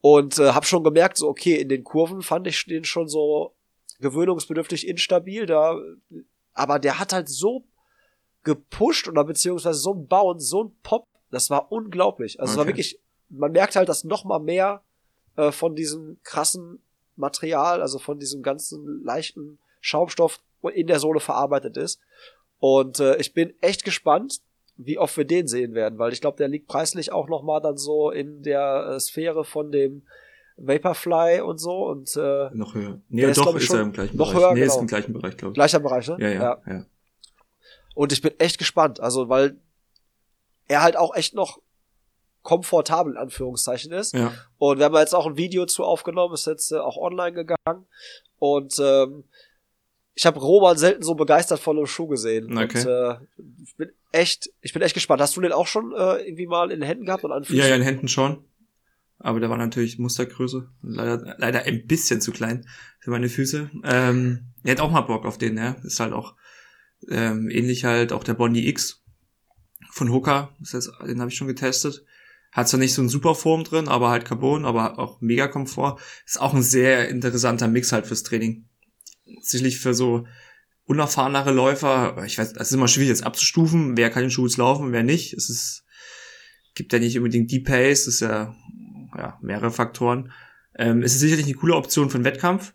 [SPEAKER 3] und äh, habe schon gemerkt so okay in den Kurven fand ich den schon so gewöhnungsbedürftig instabil da aber der hat halt so gepusht oder beziehungsweise so ein Bauen so ein Pop das war unglaublich also okay. es war wirklich man merkt halt dass noch mal mehr äh, von diesem krassen Material, also von diesem ganzen leichten Schaumstoff in der Sohle verarbeitet ist. Und äh, ich bin echt gespannt, wie oft wir den sehen werden, weil ich glaube, der liegt preislich auch noch mal dann so in der äh, Sphäre von dem Vaporfly und so und äh,
[SPEAKER 2] noch höher. Nee, ist, doch, ist er im gleichen
[SPEAKER 3] noch
[SPEAKER 2] Bereich.
[SPEAKER 3] Höher,
[SPEAKER 2] nee,
[SPEAKER 3] genau.
[SPEAKER 2] ist im gleichen Bereich, glaube ich.
[SPEAKER 3] Gleicher Bereich, ne?
[SPEAKER 2] Ja, ja, ja, ja.
[SPEAKER 3] Und ich bin echt gespannt, also weil er halt auch echt noch komfortabel in Anführungszeichen ist. Ja. Und wir haben jetzt auch ein Video zu aufgenommen, ist jetzt äh, auch online gegangen. Und ähm, ich habe Roman selten so begeistert von einem Schuh gesehen.
[SPEAKER 2] Okay.
[SPEAKER 3] Und äh, ich bin echt, ich bin echt gespannt. Hast du den auch schon äh, irgendwie mal in den Händen gehabt und an
[SPEAKER 2] Ja, ja, in den Händen schon. Aber der war natürlich Mustergröße. Leider, leider ein bisschen zu klein für meine Füße. Ähm, er hat auch mal Bock auf den, ja. Ist halt auch ähm, ähnlich halt auch der Bondi X von Hoka. Das heißt, den habe ich schon getestet. Hat zwar nicht so ein super Form drin, aber halt Carbon, aber auch mega Komfort. Ist auch ein sehr interessanter Mix halt fürs Training. Sicherlich für so unerfahrenere Läufer, ich weiß, es ist immer schwierig jetzt abzustufen, wer kann den Schuh jetzt laufen, wer nicht. Es ist, gibt ja nicht unbedingt die Pace, das ist ja, ja mehrere Faktoren. Ähm, es ist sicherlich eine coole Option für einen Wettkampf.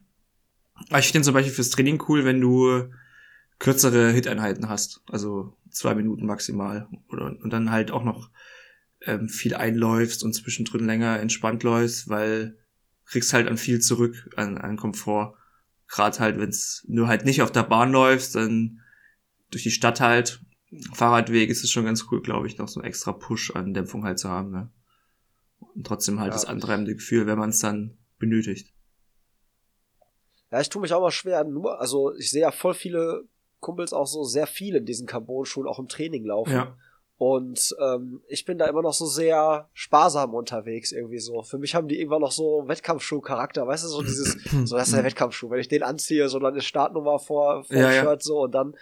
[SPEAKER 2] Aber ich finde zum Beispiel fürs Training cool, wenn du kürzere Hit-Einheiten hast. Also zwei Minuten maximal. Oder, und dann halt auch noch ähm, viel einläufst und zwischendrin länger entspannt läufst, weil kriegst halt an viel zurück, an, an Komfort. Gerade halt, wenn du halt nicht auf der Bahn läufst, dann durch die Stadt halt, Fahrradweg ist es schon ganz cool, glaube ich, noch so ein extra Push an Dämpfung halt zu haben. Ne? Und trotzdem halt ja. das antreibende Gefühl, wenn man es dann benötigt.
[SPEAKER 1] Ja, ich tue mich auch mal schwer. Nur, also ich sehe ja voll viele Kumpels auch so sehr viel in diesen Carbon-Schuhen auch im Training laufen. Ja. Und ähm, ich bin da immer noch so sehr sparsam unterwegs irgendwie so. Für mich haben die irgendwann noch so Wettkampfschuh-Charakter, weißt du, so dieses, [CLEARS THROAT] so das ist der Wettkampfschuh. Wenn ich den anziehe, so dann ist Startnummer vor, vor ja, Shirt ja. so und dann.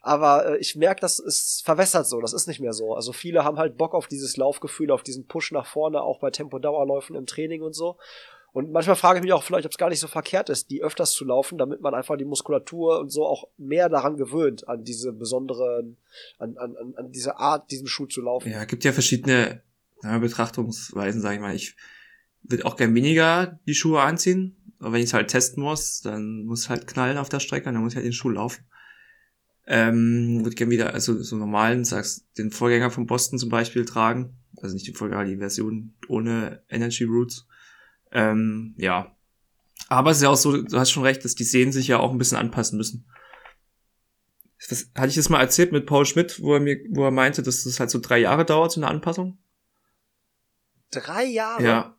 [SPEAKER 1] Aber äh, ich merke, das ist verwässert so, das ist nicht mehr so. Also viele haben halt Bock auf dieses Laufgefühl, auf diesen Push nach vorne, auch bei Tempo-Dauerläufen im Training und so. Und manchmal frage ich mich auch vielleicht, ob es gar nicht so verkehrt ist, die öfters zu laufen, damit man einfach die Muskulatur und so auch mehr daran gewöhnt, an diese besonderen, an, an, an diese Art, diesem Schuh zu laufen.
[SPEAKER 2] Ja, gibt ja verschiedene ja, Betrachtungsweisen, sage ich mal. Ich würde auch gern weniger die Schuhe anziehen, aber wenn ich es halt testen muss, dann muss halt knallen auf der Strecke und dann muss ich halt den Schuh laufen. Ähm, würde gern wieder, also so normalen, sagst, den Vorgänger von Boston zum Beispiel tragen. Also nicht die Vorgänger, die Version ohne Energy Roots ähm, ja. Aber es ist ja auch so, du hast schon recht, dass die Sehnen sich ja auch ein bisschen anpassen müssen. Das, hatte ich das mal erzählt mit Paul Schmidt, wo er mir, wo er meinte, dass das halt so drei Jahre dauert, so eine Anpassung?
[SPEAKER 1] Drei Jahre?
[SPEAKER 2] Ja,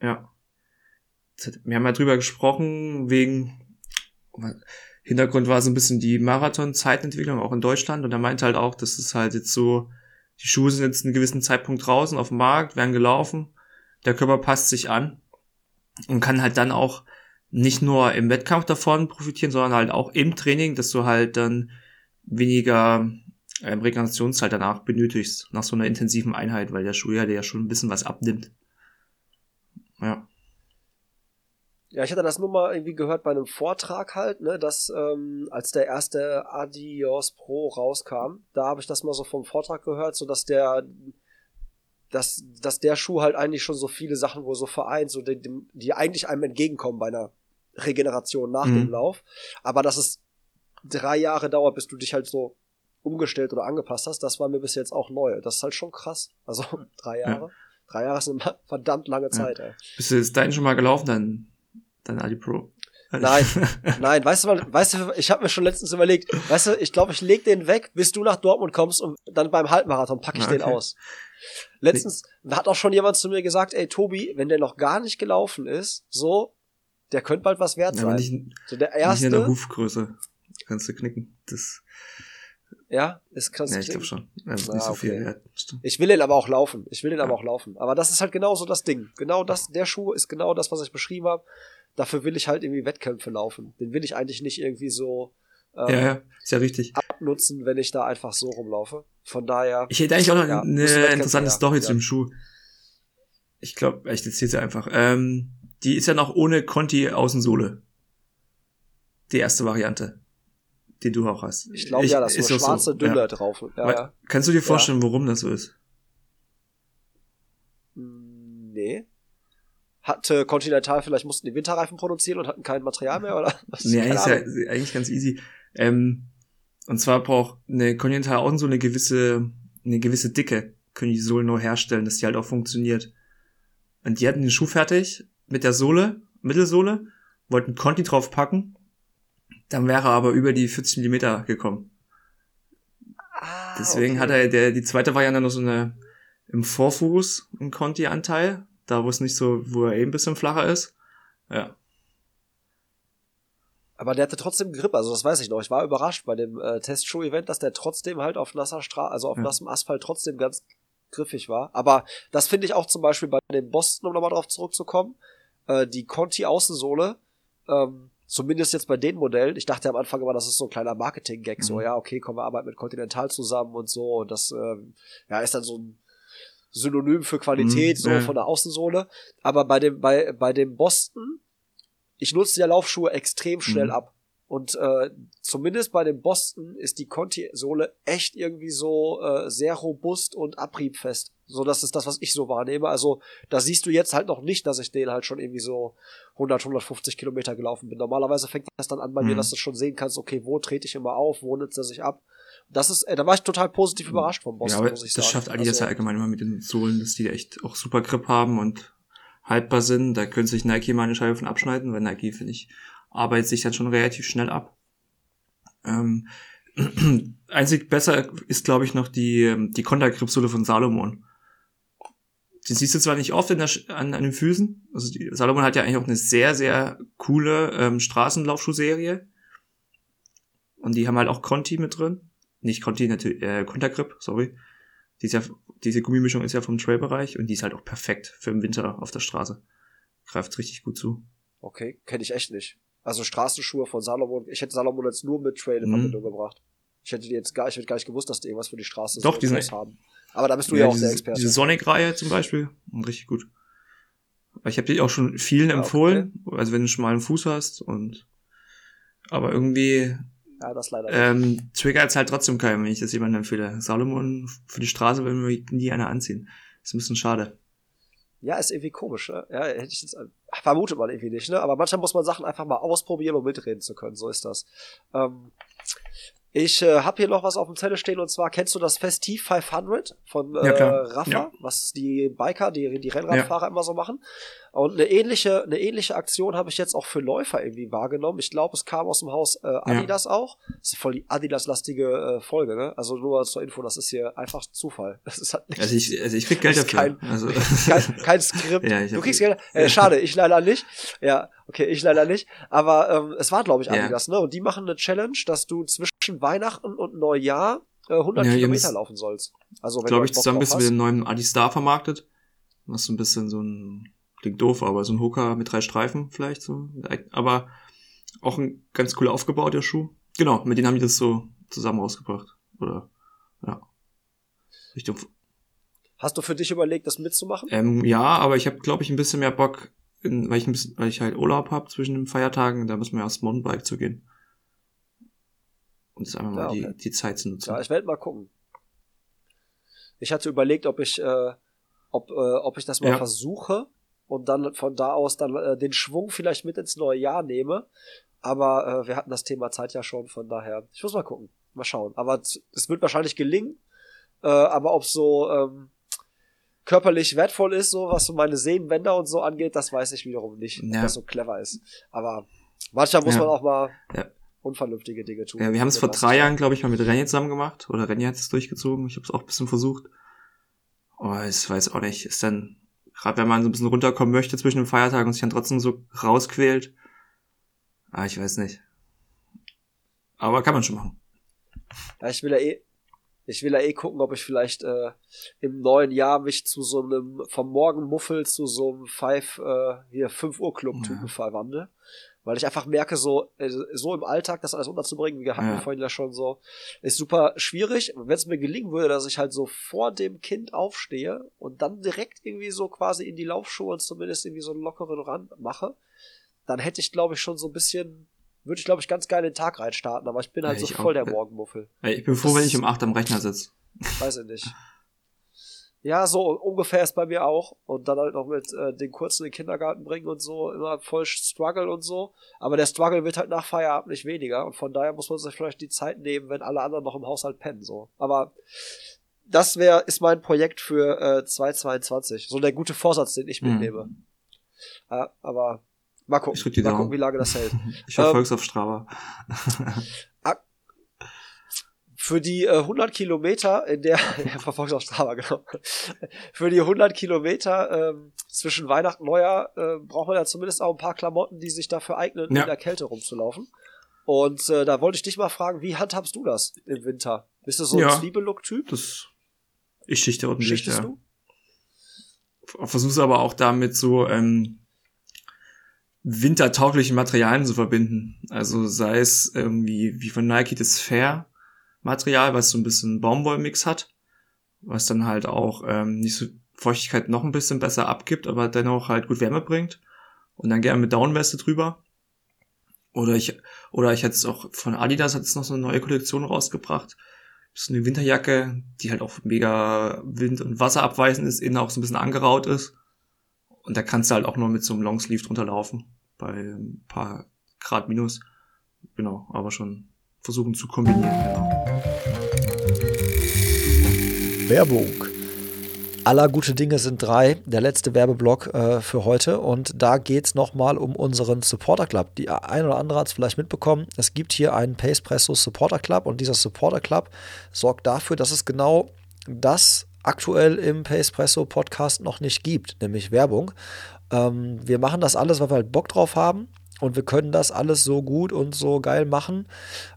[SPEAKER 2] ja. Wir haben ja drüber gesprochen, wegen, Hintergrund war so ein bisschen die Marathon-Zeitentwicklung auch in Deutschland und er meinte halt auch, dass es halt jetzt so, die Schuhe sind jetzt einen gewissen Zeitpunkt draußen auf dem Markt, werden gelaufen, der Körper passt sich an und kann halt dann auch nicht nur im Wettkampf davon profitieren, sondern halt auch im Training, dass du halt dann weniger ähm, Regenerationszeit danach benötigst, nach so einer intensiven Einheit, weil der Schuh ja, der ja schon ein bisschen was abnimmt. Ja.
[SPEAKER 1] Ja, ich hatte das nur mal irgendwie gehört bei einem Vortrag halt, ne, dass ähm, als der erste Adios Pro rauskam, da habe ich das mal so vom Vortrag gehört, so dass der dass, dass der Schuh halt eigentlich schon so viele Sachen wo so vereint, so die, die eigentlich einem entgegenkommen bei einer Regeneration nach mhm. dem Lauf. Aber dass es drei Jahre dauert, bis du dich halt so umgestellt oder angepasst hast, das war mir bis jetzt auch neu. Das ist halt schon krass. Also [LAUGHS] drei Jahre. Ja. Drei Jahre ist eine [LAUGHS] verdammt lange Zeit, ja. ey.
[SPEAKER 2] Bist du jetzt deinen schon mal gelaufen, dein, dein Adi Pro?
[SPEAKER 1] Nein, [LAUGHS] nein, weißt du, weißt du, ich habe mir schon letztens überlegt, weißt du, ich glaube, ich leg den weg, bis du nach Dortmund kommst und dann beim Halbmarathon packe ich okay. den aus. Letztens nee. hat auch schon jemand zu mir gesagt, ey Tobi, wenn der noch gar nicht gelaufen ist, so, der könnte bald was wert ja, sein.
[SPEAKER 2] Nicht, so der erste. Nicht in der Hufgröße kannst du knicken. Das.
[SPEAKER 1] Ja, ist kannst
[SPEAKER 2] ja, ich glaube schon. Ja, ah, nicht so
[SPEAKER 1] okay. viel. Ja, ich will den aber auch laufen. Ich will den ja. aber auch laufen. Aber das ist halt genau so das Ding. Genau das, der Schuh ist genau das, was ich beschrieben habe. Dafür will ich halt irgendwie Wettkämpfe laufen. Den will ich eigentlich nicht irgendwie so
[SPEAKER 2] ähm, ja, ja, ist ja richtig.
[SPEAKER 1] abnutzen, wenn ich da einfach so rumlaufe. Von daher.
[SPEAKER 2] Ich hätte eigentlich auch noch ja, eine interessante Story ja. zu dem Schuh. Ich glaube, ich erzähle sie einfach. Ähm, die ist ja noch ohne Conti Außensohle. Die erste Variante, die du auch hast.
[SPEAKER 1] Ich glaube ja, das ist so schwarze so, Düller drauf. Ja,
[SPEAKER 2] Kannst du dir vorstellen, warum das so ist?
[SPEAKER 1] Hatte Continental vielleicht mussten die Winterreifen produzieren und hatten kein Material mehr oder [LAUGHS]
[SPEAKER 2] was? Nee, eigentlich, ja, eigentlich ganz easy. Ähm, und zwar braucht eine Continental auch so eine gewisse, eine gewisse Dicke, können die Sohlen nur herstellen, dass die halt auch funktioniert. Und die hatten den Schuh fertig mit der Sohle, Mittelsohle, wollten Conti drauf packen, dann wäre er aber über die 40 Millimeter gekommen. Ah, Deswegen okay. hat er der, die zweite Variante noch so eine im Vorfuß einen Conti-Anteil, da wo es nicht so, wo er eben ein bisschen flacher ist. Ja.
[SPEAKER 1] Aber der hatte trotzdem Grip, also das weiß ich noch. Ich war überrascht bei dem äh, Testshow-Event, dass der trotzdem halt auf nasser Straße, also auf ja. nassem Asphalt trotzdem ganz griffig war. Aber das finde ich auch zum Beispiel bei dem Boston, um nochmal drauf zurückzukommen, äh, die Conti-Außensohle, ähm, zumindest jetzt bei den Modellen, ich dachte am Anfang immer, das ist so ein kleiner Marketing-Gag, mhm. so, ja, okay, komm, wir arbeiten mit Continental zusammen und so, und das, äh, ja, ist dann so ein Synonym für Qualität,
[SPEAKER 2] Mhm,
[SPEAKER 1] so
[SPEAKER 2] ja.
[SPEAKER 1] von der Außensohle. Aber bei dem, bei, bei dem Boston, ich nutze ja Laufschuhe extrem schnell
[SPEAKER 2] Mhm.
[SPEAKER 1] ab. Und äh, zumindest bei dem Boston ist die Conti-Sohle echt irgendwie so äh, sehr robust und abriebfest. So, das ist das, was ich so wahrnehme. Also, da siehst du jetzt halt noch nicht, dass ich den halt schon irgendwie so 100, 150 Kilometer gelaufen bin. Normalerweise fängt das dann an bei mir,
[SPEAKER 2] Mhm.
[SPEAKER 1] dass du schon sehen kannst, okay, wo trete ich immer auf, wo nutzt er sich ab. Das ist, äh, da war ich total positiv überrascht vom Boston,
[SPEAKER 2] ja, aber
[SPEAKER 1] muss ich
[SPEAKER 2] das
[SPEAKER 1] sagen.
[SPEAKER 2] schafft Adidas
[SPEAKER 1] Also,
[SPEAKER 2] ja allgemein immer mit den Sohlen, dass die echt auch super Grip haben und haltbar sind. Da könnte sich Nike mal eine Scheibe von abschneiden, weil Nike, finde ich, arbeitet sich dann schon relativ schnell ab. Ähm, [CLEARS THROAT] einzig besser ist, glaube ich, noch die, ähm, die Kontergrip-Sohle von Salomon. Die siehst du zwar nicht oft in der, an, an den Füßen. Also die, Salomon hat ja eigentlich auch eine sehr, sehr coole ähm, Straßenlaufschuhserie. Und die haben halt auch Conti mit drin. Nicht Conti, natürlich, äh, Kontergrip, sorry. Die ja, diese Gummimischung ist ja vom Trailbereich und die ist halt auch perfekt für den Winter auf der Straße. Greift richtig gut zu.
[SPEAKER 1] Okay, kenne ich echt nicht. Also Straßenschuhe von Salomon. Ich hätte Salomon jetzt nur mit Trail in
[SPEAKER 2] Mhm.
[SPEAKER 1] Verbindung gebracht. Ich hätte die jetzt gar, ich hätte gar nicht gewusst, dass die irgendwas für die Straße
[SPEAKER 2] Doch,
[SPEAKER 1] so
[SPEAKER 2] die sind-
[SPEAKER 1] haben. Aber da bist du ja, auch
[SPEAKER 2] diese,
[SPEAKER 1] der Experte.
[SPEAKER 2] Diese Sonic-Reihe zum Beispiel, richtig gut. Ich habe die auch schon vielen
[SPEAKER 1] Ja,
[SPEAKER 2] empfohlen, also wenn du schon mal einen Fuß hast und aber irgendwie
[SPEAKER 1] ja, das leider nicht.
[SPEAKER 2] ähm, triggert halt trotzdem keinen, wenn ich das jemandem empfehle. Salomon für die Straße will mir nie einer anziehen. ist ein bisschen schade.
[SPEAKER 1] Ja, ist irgendwie komisch, ne? Ja, hätte ich jetzt, ach, vermutet man irgendwie nicht, ne? Aber manchmal muss man Sachen einfach mal ausprobieren, um mitreden zu können. So ist das. Ähm, ich äh, habe hier noch was auf dem Zettel stehen und zwar kennst du das Festiv 500 von äh,
[SPEAKER 2] Ja.
[SPEAKER 1] Rafa,
[SPEAKER 2] Ja.
[SPEAKER 1] was die Biker, die, die Rennradfahrer immer so machen. Und eine ähnliche, eine ähnliche Aktion habe ich jetzt auch für Läufer irgendwie wahrgenommen. Ich glaube, es kam aus dem Haus äh, Adidas auch. Das ist voll die Adidas-lastige äh, Folge, ne? Also nur zur Info, das ist hier einfach Zufall. [LAUGHS] Das ist halt
[SPEAKER 2] Also ich, also ich krieg Geld dafür.
[SPEAKER 1] kein-
[SPEAKER 2] also
[SPEAKER 1] kein, kein [LAUGHS] Skript.
[SPEAKER 2] Ja,
[SPEAKER 1] du kriegst Geld. Äh, schade, ich leider nicht. Ja, okay, ich leider nicht. Aber ähm, es war, glaube ich,
[SPEAKER 2] Ja.
[SPEAKER 1] Adidas, ne? Und die machen eine Challenge, dass du zwischen Weihnachten und Neujahr äh, 100
[SPEAKER 2] Ja,
[SPEAKER 1] Kilometer laufen sollst. Also wenn
[SPEAKER 2] glaube ich,
[SPEAKER 1] Bock
[SPEAKER 2] zusammen bisschen mit dem neuen Adi Star vermarktet. Was so ein bisschen so ein, klingt doof, aber so ein Hooker mit drei Streifen vielleicht so. Aber auch ein ganz cool aufgebauter Schuh. Genau, mit denen haben die das so zusammen rausgebracht. Oder, ja. Richtung,
[SPEAKER 1] Hast du für dich überlegt, das mitzumachen?
[SPEAKER 2] ähm, ja, aber ich habe, glaube ich, ein bisschen mehr Bock, in, weil ich ein bisschen, weil ich halt Urlaub habe zwischen den Feiertagen, da muss man ja aufs Mountainbike zu gehen. Und das einfach mal
[SPEAKER 1] Ja, okay.
[SPEAKER 2] die, die Zeit zu nutzen.
[SPEAKER 1] Ja, ich werde mal gucken. Ich hatte überlegt, ob ich, äh, ob, äh, ob ich das mal
[SPEAKER 2] Ja.
[SPEAKER 1] versuche und dann von da aus dann äh, den Schwung vielleicht mit ins neue Jahr nehme. Aber äh, wir hatten das Thema Zeit ja schon, von daher. Ich muss mal gucken. Mal schauen. Aber es wird wahrscheinlich gelingen. Äh, aber ob so ähm, körperlich wertvoll ist, so was so meine Sehnenbänder und so angeht, das weiß ich wiederum nicht, ob
[SPEAKER 2] Ja.
[SPEAKER 1] das so clever ist. Aber manchmal muss
[SPEAKER 2] Ja.
[SPEAKER 1] man auch mal
[SPEAKER 2] Ja.
[SPEAKER 1] unvernünftige Dinge tun.
[SPEAKER 2] Ja, wir haben es vor drei Jahren, glaube ich, mal mit Renje zusammen gemacht. Oder Renje hat es durchgezogen. Ich habe es auch ein bisschen versucht. Oh, ich weiß auch nicht. Ist dann, gerade wenn man so ein bisschen runterkommen möchte zwischen den Feiertagen und sich dann trotzdem so rausquält. Ah, ich weiß nicht. Aber kann man schon machen.
[SPEAKER 1] Ja, ich will ja eh, ich will ja eh gucken, ob ich vielleicht äh, im neuen Jahr mich zu so einem vom Morgenmuffel zu so einem Five, äh, hier 5 Uhr Club Typen
[SPEAKER 2] Ja.
[SPEAKER 1] verwandle. Weil ich einfach merke, so, äh, so im Alltag das alles unterzubringen, wir hatten
[SPEAKER 2] Ja.
[SPEAKER 1] vorhin ja schon so, ist super schwierig. Wenn es mir gelingen würde, dass ich halt so vor dem Kind aufstehe und dann direkt irgendwie so quasi in die Laufschuhe und zumindest irgendwie so einen lockeren Rand mache, dann hätte ich, glaube ich, schon so ein bisschen, würde ich, glaube ich, ganz geil in den Tag reinstarten, aber ich bin halt
[SPEAKER 2] Ja,
[SPEAKER 1] so voll
[SPEAKER 2] auch.
[SPEAKER 1] der Morgenmuffel.
[SPEAKER 2] Ich bin froh,
[SPEAKER 1] Das-
[SPEAKER 2] wenn ich um acht am Rechner sitze.
[SPEAKER 1] Weiß ich nicht. Ja, so ungefähr ist bei mir auch. Und dann halt noch mit äh, den kurzen in den Kindergarten bringen und so, immer voll Struggle und so. Aber der Struggle wird halt nach Feierabend nicht weniger. Und von daher muss man sich vielleicht die Zeit nehmen, wenn alle anderen noch im Haushalt pennen. So. Aber das wäre, ist mein Projekt für äh, 2022. So der gute Vorsatz, den ich
[SPEAKER 2] Mhm.
[SPEAKER 1] mitnehme. Ja, aber mal gucken,
[SPEAKER 2] Ich drück die
[SPEAKER 1] mal
[SPEAKER 2] Daumen.
[SPEAKER 1] gucken, wie lange das hält. [LAUGHS]
[SPEAKER 2] Ich verfolg's auf Strava. [LAUGHS]
[SPEAKER 1] für die äh, 100 Kilometer, in der, [LAUGHS] ja, verfolgt auf Strava, genau. Für die 100 Kilometer ähm, zwischen Weihnachten und Neujahr äh, braucht man ja zumindest auch ein paar Klamotten, die sich dafür eignen,
[SPEAKER 2] Ja.
[SPEAKER 1] in der Kälte rumzulaufen. Und äh, da wollte ich dich mal fragen, wie handhabst du das im Winter? Bist du so ein
[SPEAKER 2] Ja.
[SPEAKER 1] Zwiebellook-Typ?
[SPEAKER 2] Ich schichte ordentlich,
[SPEAKER 1] Schichtest
[SPEAKER 2] ja.
[SPEAKER 1] du?
[SPEAKER 2] Versuch's aber auch damit so, ähm, wintertaugliche Materialien zu verbinden. Also sei es irgendwie wie von Nike das Fair Material, was so ein bisschen Baumwollmix hat, was dann halt auch ähm, nicht so Feuchtigkeit noch ein bisschen besser abgibt, aber dennoch halt gut Wärme bringt. Und dann gerne mit Downweste drüber. Oder ich, oder ich hätte es auch von Adidas hat es noch so eine neue Kollektion rausgebracht. Ist eine Winterjacke, die halt auch mega wind- und wasserabweisend ist, innen auch so ein bisschen angeraut ist. Und da kannst du halt auch nur mit so einem Longsleeve drunter laufen. Bei ein paar Grad minus. Genau, aber schon versuchen zu kombinieren, genau.
[SPEAKER 1] Werbung. Aller gute Dinge sind drei, der letzte Werbeblock äh, für heute. Und da geht es nochmal um unseren Supporter Club. Die ein oder andere hat es vielleicht mitbekommen. Es gibt hier einen Pacepresso Supporter Club und dieser Supporter Club sorgt dafür, dass es genau das aktuell im Pacepresso Podcast noch nicht gibt, nämlich Werbung. Ähm, wir machen das alles, weil wir halt Bock drauf haben. Und wir können das alles so gut und so geil machen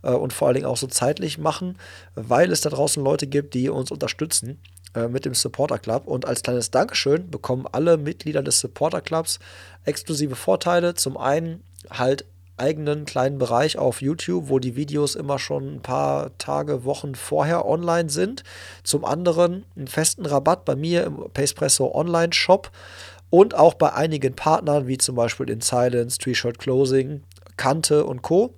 [SPEAKER 1] äh, und vor allen Dingen auch so zeitlich machen, weil es da draußen Leute gibt, die uns unterstützen äh, mit dem Supporter Club. Und als kleines Dankeschön bekommen alle Mitglieder des Supporter Clubs exklusive Vorteile. Zum einen halt eigenen kleinen Bereich auf YouTube, wo die Videos immer schon ein paar Tage, Wochen vorher online sind. Zum anderen einen festen Rabatt bei mir im Pacepresso Online Shop und auch bei einigen Partnern, wie zum Beispiel in Silence, Tree-Shirt Closing, Kante und Co.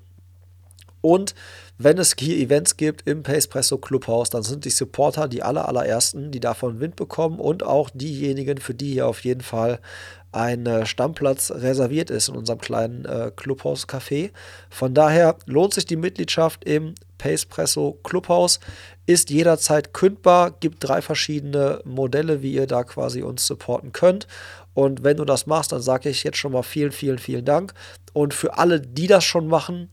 [SPEAKER 1] Und wenn es hier Events gibt im Pacepresso Clubhaus, dann sind die Supporter die aller, allerersten, die davon Wind bekommen und auch diejenigen, für die hier auf jeden Fall ein äh, Stammplatz reserviert ist in unserem kleinen äh, Clubhaus-Café. Von daher lohnt sich die Mitgliedschaft im Pacepresso Clubhaus, ist jederzeit kündbar, gibt drei verschiedene Modelle, wie ihr da quasi uns supporten könnt. Und wenn du das machst, dann sage ich jetzt schon mal vielen, vielen, vielen Dank. Und für alle, die das schon machen,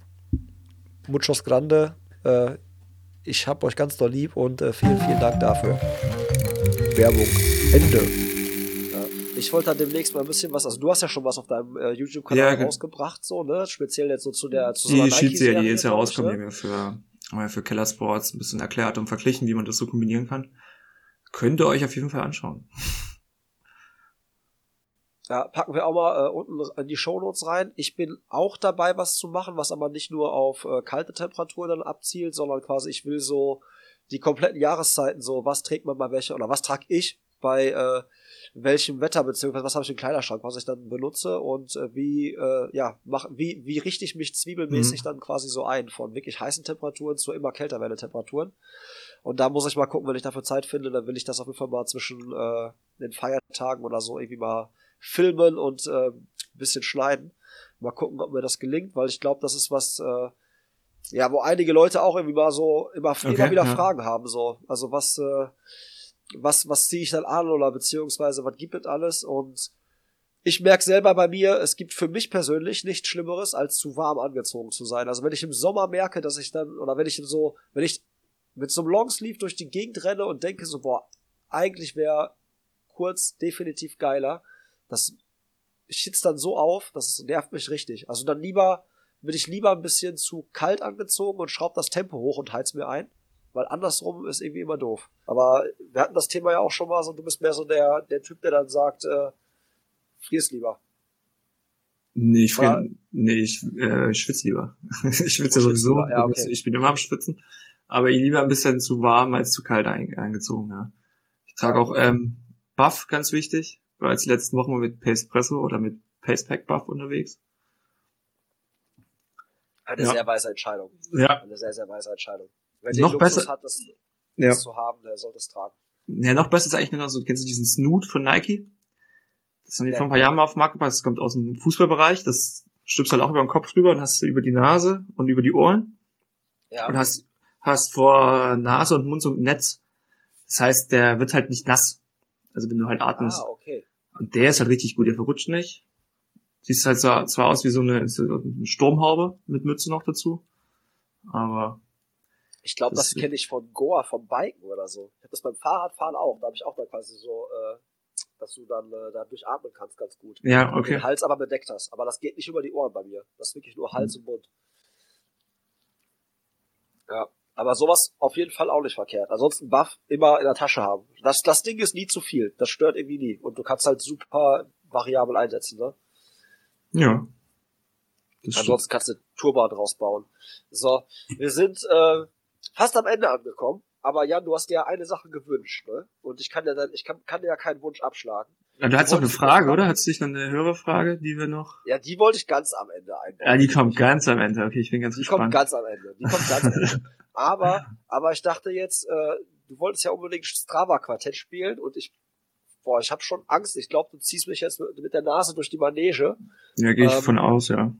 [SPEAKER 1] muchos grande. Äh, ich habe euch ganz doll lieb und äh, vielen, vielen Dank dafür. Werbung. Ende. Ich wollte dann demnächst mal ein bisschen was, also du hast ja schon was auf deinem äh, YouTube-Kanal ja, rausgebracht, so, ne? Speziell jetzt so zu der zu
[SPEAKER 2] Die so Sheet-Serie, die jetzt ja rauskommt, ne? für, für Keller Sports ein bisschen erklärt und verglichen, wie man das so kombinieren kann. Könnt ihr euch auf jeden Fall anschauen.
[SPEAKER 1] Ja, packen wir auch mal äh, unten in die Shownotes rein. Ich bin auch dabei, was zu machen, was aber nicht nur auf äh, kalte Temperaturen dann abzielt, sondern quasi ich will so die kompletten Jahreszeiten so, was trägt man bei welcher oder was trage ich bei äh, welchem Wetter beziehungsweise was habe ich im Kleiderschrank, was ich dann benutze und äh, wie äh, ja mach, wie wie richte ich mich zwiebelmäßig mhm. dann quasi so ein von wirklich heißen Temperaturen zu immer kälter werdenden Temperaturen. Und da muss ich mal gucken, wenn ich dafür Zeit finde, dann will ich das auf jeden Fall mal zwischen äh, den Feiertagen oder so irgendwie mal filmen und äh, ein bisschen schneiden. Mal gucken, ob mir das gelingt, weil ich glaube, das ist was, äh, ja, wo einige Leute auch irgendwie mal so immer, okay, immer wieder ja. Fragen haben, so. Also was, äh, was, was ziehe ich dann an oder beziehungsweise was gibt es alles und ich merke selber bei mir, es gibt für mich persönlich nichts Schlimmeres, als zu warm angezogen zu sein. Also wenn ich im Sommer merke, dass ich dann, oder wenn ich so, wenn ich mit so einem Longsleeve durch die Gegend renne und denke so, boah, eigentlich wäre kurz definitiv geiler, das schützt dann so auf, das nervt mich richtig. Also dann lieber, bin ich lieber ein bisschen zu kalt angezogen und schraub das Tempo hoch und heiz mir ein. Weil andersrum ist irgendwie immer doof. Aber wir hatten das Thema ja auch schon mal so, du bist mehr so der, der Typ, der dann sagt, äh, frierst lieber.
[SPEAKER 2] Nee, ich, frier, nee, ich, äh, ich schwitze lieber. [LAUGHS] ich schwitze sowieso. Ja, okay. Ich bin immer am Schwitzen. Aber ich lieber ein bisschen zu warm als zu kalt eingezogen, ja. Ich trage auch ähm, Buff, ganz wichtig war jetzt die letzten Wochen mit Pacepresso oder mit Pacepack Buff unterwegs.
[SPEAKER 1] Eine ja. sehr weise Entscheidung.
[SPEAKER 2] Ja.
[SPEAKER 1] Eine sehr, sehr weise Entscheidung.
[SPEAKER 2] Wer noch besser hat,
[SPEAKER 1] das, ja. das zu haben, der sollte es tragen.
[SPEAKER 2] Ja, noch besser ist eigentlich nur so, kennst du diesen Snoot von Nike? Das haben die ja. vor ein paar Jahren mal auf den Markt gebracht. Das kommt aus dem Fußballbereich. Das stülpst halt auch über den Kopf drüber und hast über die Nase und über die Ohren. Ja. Und hast, hast vor Nase und Mund so ein Netz. Das heißt, der wird halt nicht nass. Also wenn du halt atmest.
[SPEAKER 1] Ah, okay.
[SPEAKER 2] Und der ist halt richtig gut, der verrutscht nicht. Sieht halt zwar, zwar aus wie so eine, so eine Sturmhaube mit Mütze noch dazu. Aber.
[SPEAKER 1] Ich glaube, das, das kenne ich von Goa, vom Biken oder so. Ich habe das beim Fahrradfahren auch. Da habe ich auch dann quasi so, äh, dass du dann äh, da durchatmen kannst, ganz gut.
[SPEAKER 2] Ja, okay.
[SPEAKER 1] Den Hals aber bedeckt hast. Aber das geht nicht über die Ohren bei mir. Das ist wirklich nur Hals mhm. und Mund. Ja. Aber sowas auf jeden Fall auch nicht verkehrt. Ansonsten Buff immer in der Tasche haben. Das, das Ding ist nie zu viel. Das stört irgendwie nie. Und du kannst halt super variabel einsetzen, ne?
[SPEAKER 2] Ja.
[SPEAKER 1] Ansonsten kannst du Turban draus bauen. So, wir sind äh, fast am Ende angekommen. aber Jan, du hast dir ja eine Sache gewünscht, ne? Und ich kann ja dann, ich kann, kann dir ja keinen Wunsch abschlagen.
[SPEAKER 2] Ja, du hast doch eine Frage, oder? Hast du nicht noch eine höhere Frage, die wir noch?
[SPEAKER 1] Ja, die wollte ich ganz am Ende einbauen.
[SPEAKER 2] Ja, die kommt ganz am Ende. Okay, ich bin ganz
[SPEAKER 1] Die
[SPEAKER 2] gespannt.
[SPEAKER 1] kommt ganz am Ende. Die kommt ganz am Ende. [LAUGHS] Aber, aber ich dachte jetzt, äh, du wolltest ja unbedingt Strava-Quartett spielen und ich, boah, ich habe schon Angst. Ich glaube, du ziehst mich jetzt mit, mit der Nase durch die Manege.
[SPEAKER 2] ja, gehe ich
[SPEAKER 1] ähm,
[SPEAKER 2] von aus, ja.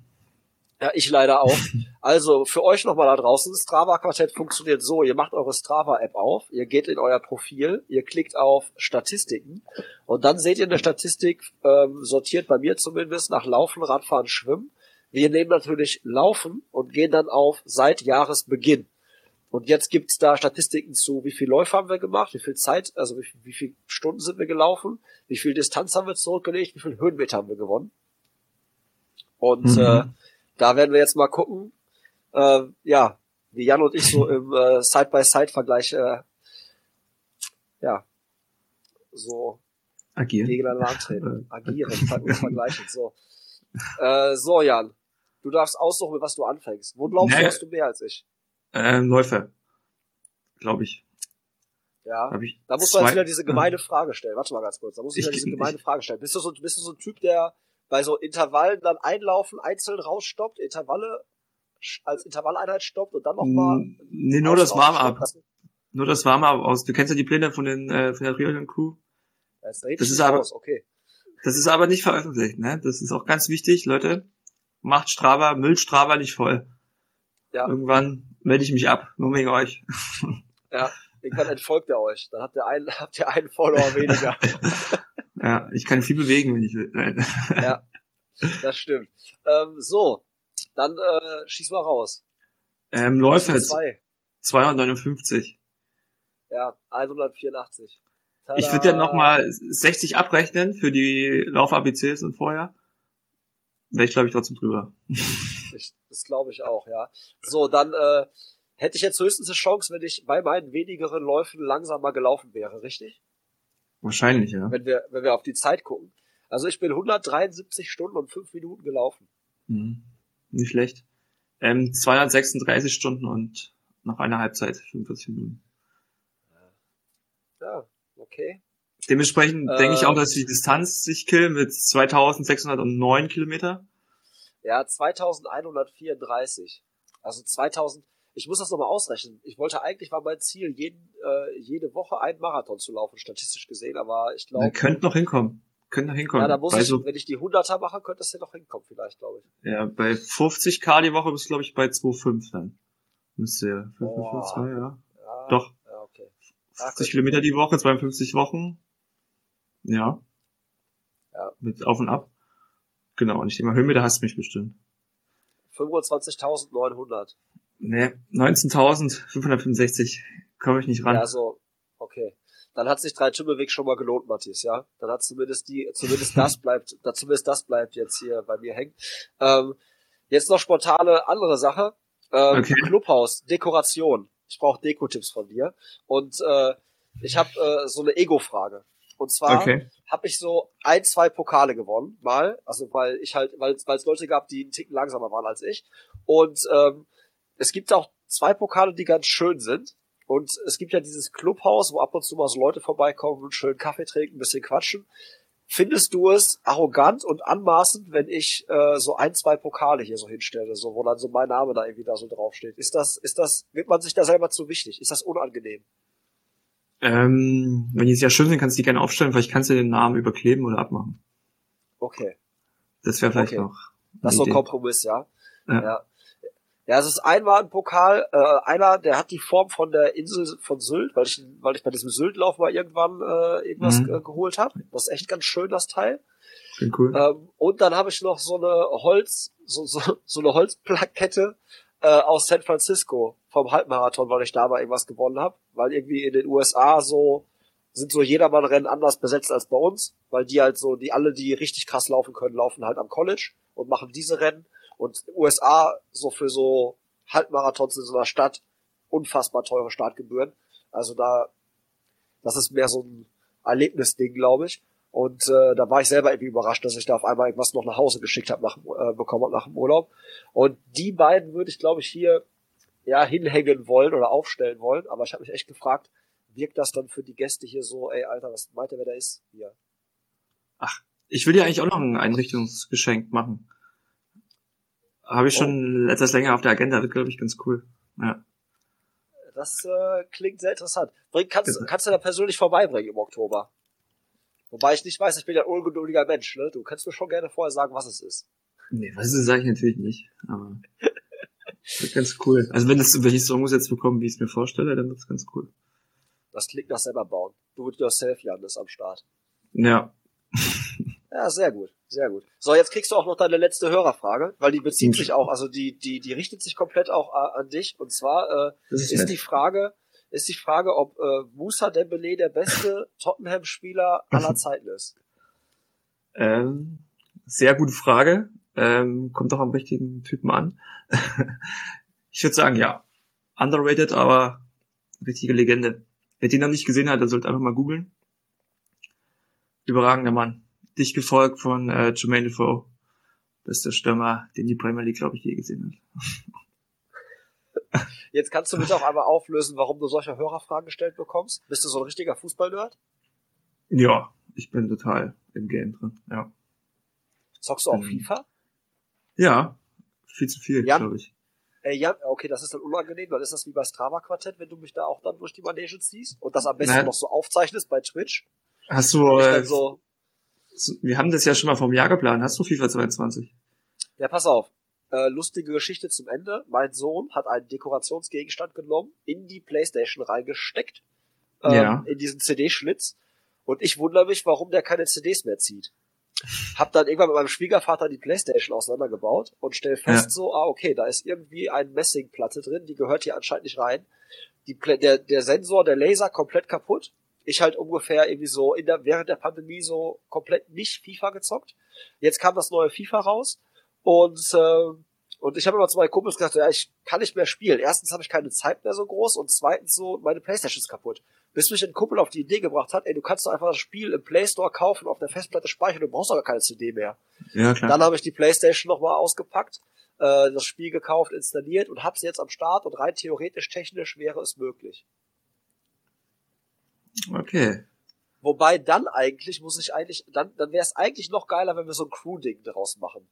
[SPEAKER 1] Ja, ich leider auch. [LAUGHS] Also für euch nochmal da draußen, Strava Quartett funktioniert so, ihr macht eure Strava App auf, ihr geht in euer Profil, ihr klickt auf Statistiken und dann seht ihr eine Statistik, ähm, sortiert bei mir zumindest nach Laufen, Radfahren, Schwimmen. Wir nehmen natürlich Laufen und gehen dann auf seit Jahresbeginn. Und jetzt gibt's da Statistiken zu, wie viel Läufe haben wir gemacht, wie viel Zeit, also wie, wie viel Stunden sind wir gelaufen, wie viel Distanz haben wir zurückgelegt, wie viel Höhenmeter haben wir gewonnen. Und
[SPEAKER 2] Mhm.
[SPEAKER 1] äh, da werden wir jetzt mal gucken, äh, ja, wie Jan und ich so [LAUGHS] im äh, Side-by-Side-Vergleich, äh, ja, so
[SPEAKER 2] Agieren.
[SPEAKER 1] gegeneinander antreten, [LAUGHS] agieren, ver und [LAUGHS] vergleichen. So. Äh, so, Jan, du darfst aussuchen, mit was du anfängst. Wo glaubst
[SPEAKER 2] Nee.
[SPEAKER 1] du, hast du mehr als ich?
[SPEAKER 2] Ähm, Läufer. Glaube ich.
[SPEAKER 1] Ja.
[SPEAKER 2] Hab ich
[SPEAKER 1] Da muss man jetzt wieder diese gemeine Frage stellen. Warte mal ganz kurz. Da muss ich
[SPEAKER 2] Ich-
[SPEAKER 1] wieder diese
[SPEAKER 2] ich-
[SPEAKER 1] gemeine Frage stellen. Bist du so, bist du so ein Typ, der bei so Intervallen dann einlaufen, einzeln rausstoppt, Intervalle als Intervalleinheit stoppt und dann nochmal.
[SPEAKER 2] Nee, nur das Warm-up. Nur das Warm-up aus. Du kennst ja die Pläne von den äh, von der Triathlon Crew.
[SPEAKER 1] Das,
[SPEAKER 2] Das ist aber-
[SPEAKER 1] okay.
[SPEAKER 2] Das ist aber nicht veröffentlicht, ne? Das ist auch ganz wichtig, Leute. Macht Strava, müllt Strava nicht voll.
[SPEAKER 1] Ja.
[SPEAKER 2] Irgendwann melde ich mich ab, nur wegen euch.
[SPEAKER 1] Ja. Irgendwann entfolgt er euch. Dann habt ihr einen, [LAUGHS] habt ihr einen Follower weniger. [LAUGHS]
[SPEAKER 2] Ja, ich kann viel bewegen, wenn ich will. Nein.
[SPEAKER 1] ja. Das stimmt. Ähm, so. Dann äh, schieß mal raus.
[SPEAKER 2] Ähm, Läufer jetzt
[SPEAKER 1] Zwei.
[SPEAKER 2] 259.
[SPEAKER 1] Ja, 184. Tada.
[SPEAKER 2] Ich würde ja nochmal 60 abrechnen für die Lauf-ABCs und vorher. Wäre ich, glaube ich, trotzdem drüber. [LAUGHS]
[SPEAKER 1] Ich, das glaube ich auch, ja. So, dann äh, hätte ich jetzt höchstens eine Chance, wenn ich bei meinen wenigeren Läufen langsamer gelaufen wäre, richtig?
[SPEAKER 2] Wahrscheinlich, ja.
[SPEAKER 1] Wenn wir, wenn wir auf die Zeit gucken. Also ich bin 173 Stunden und 5 Minuten gelaufen.
[SPEAKER 2] Mhm. Nicht schlecht. Ähm, 236 Stunden und nach einer Halbzeit 45 Minuten.
[SPEAKER 1] Ja, okay.
[SPEAKER 2] Dementsprechend
[SPEAKER 1] Äh,
[SPEAKER 2] denke ich auch, dass die Distanz sich killen mit 2609 Kilometer.
[SPEAKER 1] Ja, 2134. Also 2000. Ich muss das nochmal ausrechnen. Ich wollte eigentlich war mein Ziel, jeden, äh, jede Woche einen Marathon zu laufen, statistisch gesehen, aber ich glaube,
[SPEAKER 2] könnt noch hinkommen. Könnt noch hinkommen.
[SPEAKER 1] ja, da muss ich,
[SPEAKER 2] so,
[SPEAKER 1] wenn ich die 100er mache, könnte es ja noch hinkommen, vielleicht, glaube ich.
[SPEAKER 2] ja, bei 50 K die Woche bist du, glaube ich, bei 2,5 dann. Müsste ja. 5,
[SPEAKER 1] Boah.
[SPEAKER 2] 2, ja.
[SPEAKER 1] Ja,
[SPEAKER 2] Doch.
[SPEAKER 1] Ja, okay.
[SPEAKER 2] 50 Kilometer die Woche, 52 Wochen. Ja.
[SPEAKER 1] Ja.
[SPEAKER 2] Mit Auf und Ab. Genau, und ich denke mal, Höhenmeter hast du mich bestimmt.
[SPEAKER 1] 25.900.
[SPEAKER 2] Nee, 19.565 komme ich nicht ran.
[SPEAKER 1] Ja, so, okay. Dann hat sich drei Tümmeweg schon mal gelohnt, Matthias, ja? Dann hat zumindest die, zumindest [LAUGHS] das bleibt, da zumindest das bleibt jetzt hier bei mir hängen. Ähm, jetzt noch spontane andere Sache. Ähm,
[SPEAKER 2] Okay.
[SPEAKER 1] Clubhaus, Dekoration. Ich brauche Deko-Tipps von dir. Und äh, ich habe äh, so eine Ego-Frage. Und zwar
[SPEAKER 2] okay.
[SPEAKER 1] habe ich so ein, zwei Pokale gewonnen, mal. Also weil ich halt, weil weil es Leute gab, die einen Ticken langsamer waren als ich. Und ähm, es gibt auch zwei Pokale, die ganz schön sind. Und es gibt ja dieses Clubhaus, wo ab und zu mal so Leute vorbeikommen und schön Kaffee trinken, ein bisschen quatschen. Findest du es arrogant und anmaßend, wenn ich äh, so ein, zwei Pokale hier so hinstelle, so wo dann so mein Name da irgendwie da so draufsteht? Ist das, ist das, wird man sich da selber zu wichtig? Ist das unangenehm?
[SPEAKER 2] Ähm, wenn die sehr schön sind, kannst du die gerne aufstellen, vielleicht kannst du den Namen überkleben oder abmachen.
[SPEAKER 1] Okay.
[SPEAKER 2] Das wäre vielleicht
[SPEAKER 1] Okay.
[SPEAKER 2] noch.
[SPEAKER 1] Das ist so ein. Kompromiss, ja.
[SPEAKER 2] Ja.
[SPEAKER 1] Ja. Ja, es ist einmal ein Pokal, äh, einer, der hat die Form von der Insel von Sylt, weil ich, weil ich bei diesem Syltlauf mal irgendwann äh, irgendwas
[SPEAKER 2] Mhm.
[SPEAKER 1] äh, geholt habe. Das ist echt ganz schön, das Teil.
[SPEAKER 2] Klingt cool.
[SPEAKER 1] Ähm, und dann habe ich noch so eine Holz, so, so, so eine Holzplakette äh, aus San Francisco vom Halbmarathon, weil ich da mal irgendwas gewonnen habe. Weil irgendwie in den USA so sind so Jedermann-Rennen anders besetzt als bei uns, weil die halt so, die alle, die richtig krass laufen können, laufen halt am College und machen diese Rennen. Und USA so für so Halbmarathons in so einer Stadt unfassbar teure Startgebühren. Also da, das ist mehr so ein Erlebnisding, glaube ich. Und äh, da war ich selber irgendwie überrascht, dass ich da auf einmal irgendwas noch nach Hause geschickt habe, nach, äh, bekommen hab nach dem Urlaub. Und die beiden würde ich, glaube ich, hier ja, hinhängen wollen oder aufstellen wollen. Aber ich habe mich echt gefragt, wirkt das dann für die Gäste hier so, ey, Alter, was meint ihr, wer da ist? Hier.
[SPEAKER 2] Ach, ich will dir eigentlich auch noch ein Einrichtungsgeschenk machen. Habe ich schon oh. etwas länger auf der Agenda, wird, glaube ich, ganz cool. Ja.
[SPEAKER 1] Das äh, klingt sehr interessant. Bring, kannst, kannst du da persönlich vorbeibringen im Oktober? Wobei ich nicht weiß, ich bin ja ein ungeduldiger Mensch, ne? Du kannst mir schon gerne vorher sagen, was es ist.
[SPEAKER 2] Nee, was ist, sage ich natürlich nicht. Aber [LAUGHS] wird ganz cool. Also wenn, das, wenn ich es so umgesetzt bekomme, wie ich es mir vorstelle, dann wird es ganz cool.
[SPEAKER 1] Das klingt nach selber bauen. Do it yourself, Jan, ist am Start.
[SPEAKER 2] Ja.
[SPEAKER 1] ja, sehr gut, sehr gut. So, jetzt kriegst du auch noch deine letzte Hörerfrage, weil die bezieht hm. sich auch, also die, die, die richtet sich komplett auch äh, an dich. Und zwar äh, ist, ist die Frage, ist die Frage, ob äh, Musa Dembele der beste [LAUGHS] Tottenham-Spieler aller [LAUGHS] Zeiten ist.
[SPEAKER 2] Ähm, sehr gute Frage. Ähm, kommt doch am richtigen Typen an. [LAUGHS] ich würde sagen, ja. Underrated, aber richtige Legende. Wer den noch nicht gesehen hat, der sollte einfach mal googeln. Überragender Mann. Dich gefolgt von äh, Jermaine Defoe. Das ist der Stürmer, den die Premier League, glaube ich, je gesehen
[SPEAKER 1] hat. [LAUGHS] Jetzt kannst du bitte auch einmal auflösen, warum du solche Hörerfragen gestellt bekommst. Bist du so ein richtiger Fußballnerd?
[SPEAKER 2] Ja, ich bin total im Game drin, ja.
[SPEAKER 1] Zockst du auch ähm, FIFA?
[SPEAKER 2] Ja, viel zu viel, glaube ich.
[SPEAKER 1] Äh, ja, okay, das ist dann unangenehm, dann ist das wie bei Strava Quartett, wenn du mich da auch dann durch die Manege ziehst und das am besten Nein. noch so aufzeichnest bei Twitch.
[SPEAKER 2] Hast du, äh, so, wir haben das ja schon mal vom Jahr geplant. Hast du FIFA 22?
[SPEAKER 1] Ja, pass auf. Äh, lustige Geschichte zum Ende. Mein Sohn hat einen Dekorationsgegenstand genommen, in die Playstation reingesteckt, ähm, ja. in diesen CD-Schlitz. Und ich wundere mich, warum der keine CDs mehr zieht. Hab dann irgendwann mit meinem Schwiegervater die Playstation auseinandergebaut und stell fest ja. so, ah, okay, da ist irgendwie eine Messingplatte drin, die gehört hier anscheinend nicht rein. Die, der, der Sensor, der Laser komplett kaputt. Ich halt ungefähr irgendwie so in der, während der Pandemie so komplett nicht FIFA gezockt. Jetzt kam das neue FIFA raus und äh, und ich habe immer zu meinen Kumpels gesagt, ja, ich kann nicht mehr spielen. Erstens habe ich keine Zeit mehr so groß und zweitens so, meine Playstation ist kaputt. Bis mich ein Kumpel auf die Idee gebracht hat, ey, du kannst doch einfach das Spiel im Play Store kaufen, auf der Festplatte speichern, du brauchst aber keine CD mehr. Ja, klar. Dann habe ich die Playstation nochmal ausgepackt, äh, das Spiel gekauft, installiert und hab's jetzt am Start und rein theoretisch technisch wäre es möglich.
[SPEAKER 2] Okay.
[SPEAKER 1] Wobei dann eigentlich muss ich eigentlich, dann, dann wäre es eigentlich noch geiler, wenn wir so ein Crew-Ding daraus machen.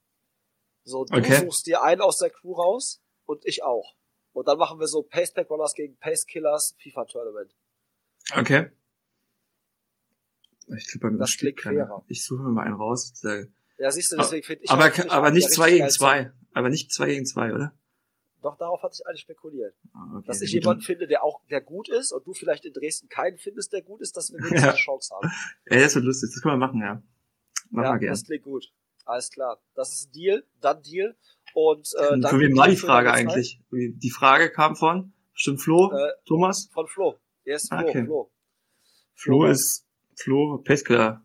[SPEAKER 1] So, du okay. suchst dir einen aus der Crew raus und ich auch. Und dann machen wir so Pacepack Runners gegen Pace Killers FIFA Tournament.
[SPEAKER 2] Okay. Ich glaube, bei mir das klingt fairer. Ich suche mir mal einen raus.
[SPEAKER 1] Ja, siehst du, deswegen finde ich.
[SPEAKER 2] Aber, halt, aber nicht zwei gegen zwei. Aber nicht zwei gegen zwei, oder?
[SPEAKER 1] Doch, darauf hatte ich eigentlich spekuliert. Ah, okay, dass ich jemanden finde, der auch, der gut ist und du vielleicht in Dresden keinen findest, der gut ist, dass wir wenigstens ja. eine Chance haben. [LAUGHS]
[SPEAKER 2] Ja, das wird lustig. Das können wir machen, ja.
[SPEAKER 1] Machen ja, wir gerne. Das klingt gut. Alles klar. Das ist ein Deal, dann Deal. Und äh, dann
[SPEAKER 2] Für wen war die Frage eigentlich? Die Frage kam von, stimmt Flo, äh, Thomas?
[SPEAKER 1] Von Flo. Er ist Flo, okay.
[SPEAKER 2] Flo. Flo. Flo ist Flo Pesca,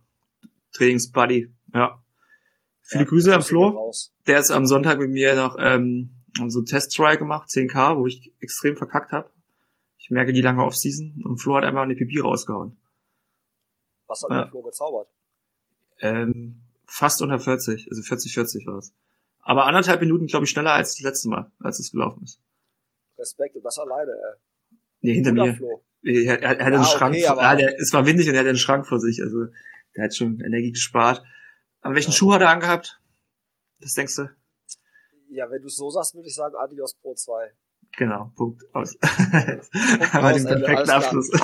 [SPEAKER 2] Trainingsbuddy. Ja. Viele ja, Grüße an Flo. Der ist am Sonntag mit mir noch ähm, so Test-Try gemacht, 10k, wo ich extrem verkackt habe. Ich merke die lange Off-Season und Flo hat einmal eine Pipi rausgehauen.
[SPEAKER 1] Was hat ja. der Flo gezaubert?
[SPEAKER 2] Ähm, fast unter 40, also 40, 40 war es. Aber anderthalb Minuten, glaube ich, schneller als das letzte Mal, als es gelaufen ist.
[SPEAKER 1] Respekt, und das alleine, ey.
[SPEAKER 2] Nee, hinter Guter mir. Flo. Er, er, er hat einen ja, Schrank, okay, vor, es war windig und er hat einen Schrank vor sich, also der hat schon Energie gespart. Aber welchen ja. Schuh hat er angehabt? Was denkst du?
[SPEAKER 1] Ja, wenn du es so sagst, würde ich sagen Adios Pro 2.
[SPEAKER 2] Genau, Punkt aus. [LAUGHS] Punkt [LAUGHS] Aber den perfekten Abschluss. [LAUGHS]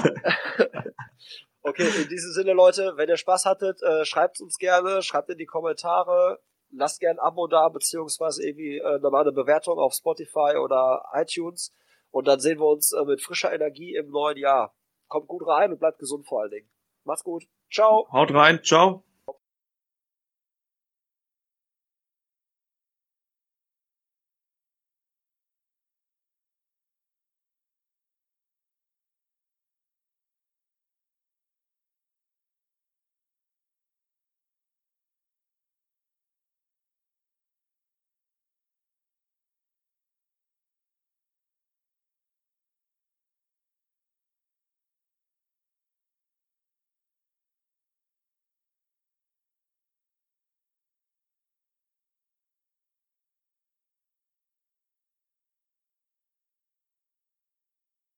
[SPEAKER 1] Okay, in diesem Sinne, Leute, wenn ihr Spaß hattet, äh, schreibt uns gerne, schreibt in die Kommentare, lasst gerne ein Abo da, beziehungsweise irgendwie äh, normale Bewertung auf Spotify oder iTunes. Und dann sehen wir uns äh, mit frischer Energie im neuen Jahr. Kommt gut rein und bleibt gesund vor allen Dingen. Macht's gut. Ciao.
[SPEAKER 2] Haut rein. Ciao.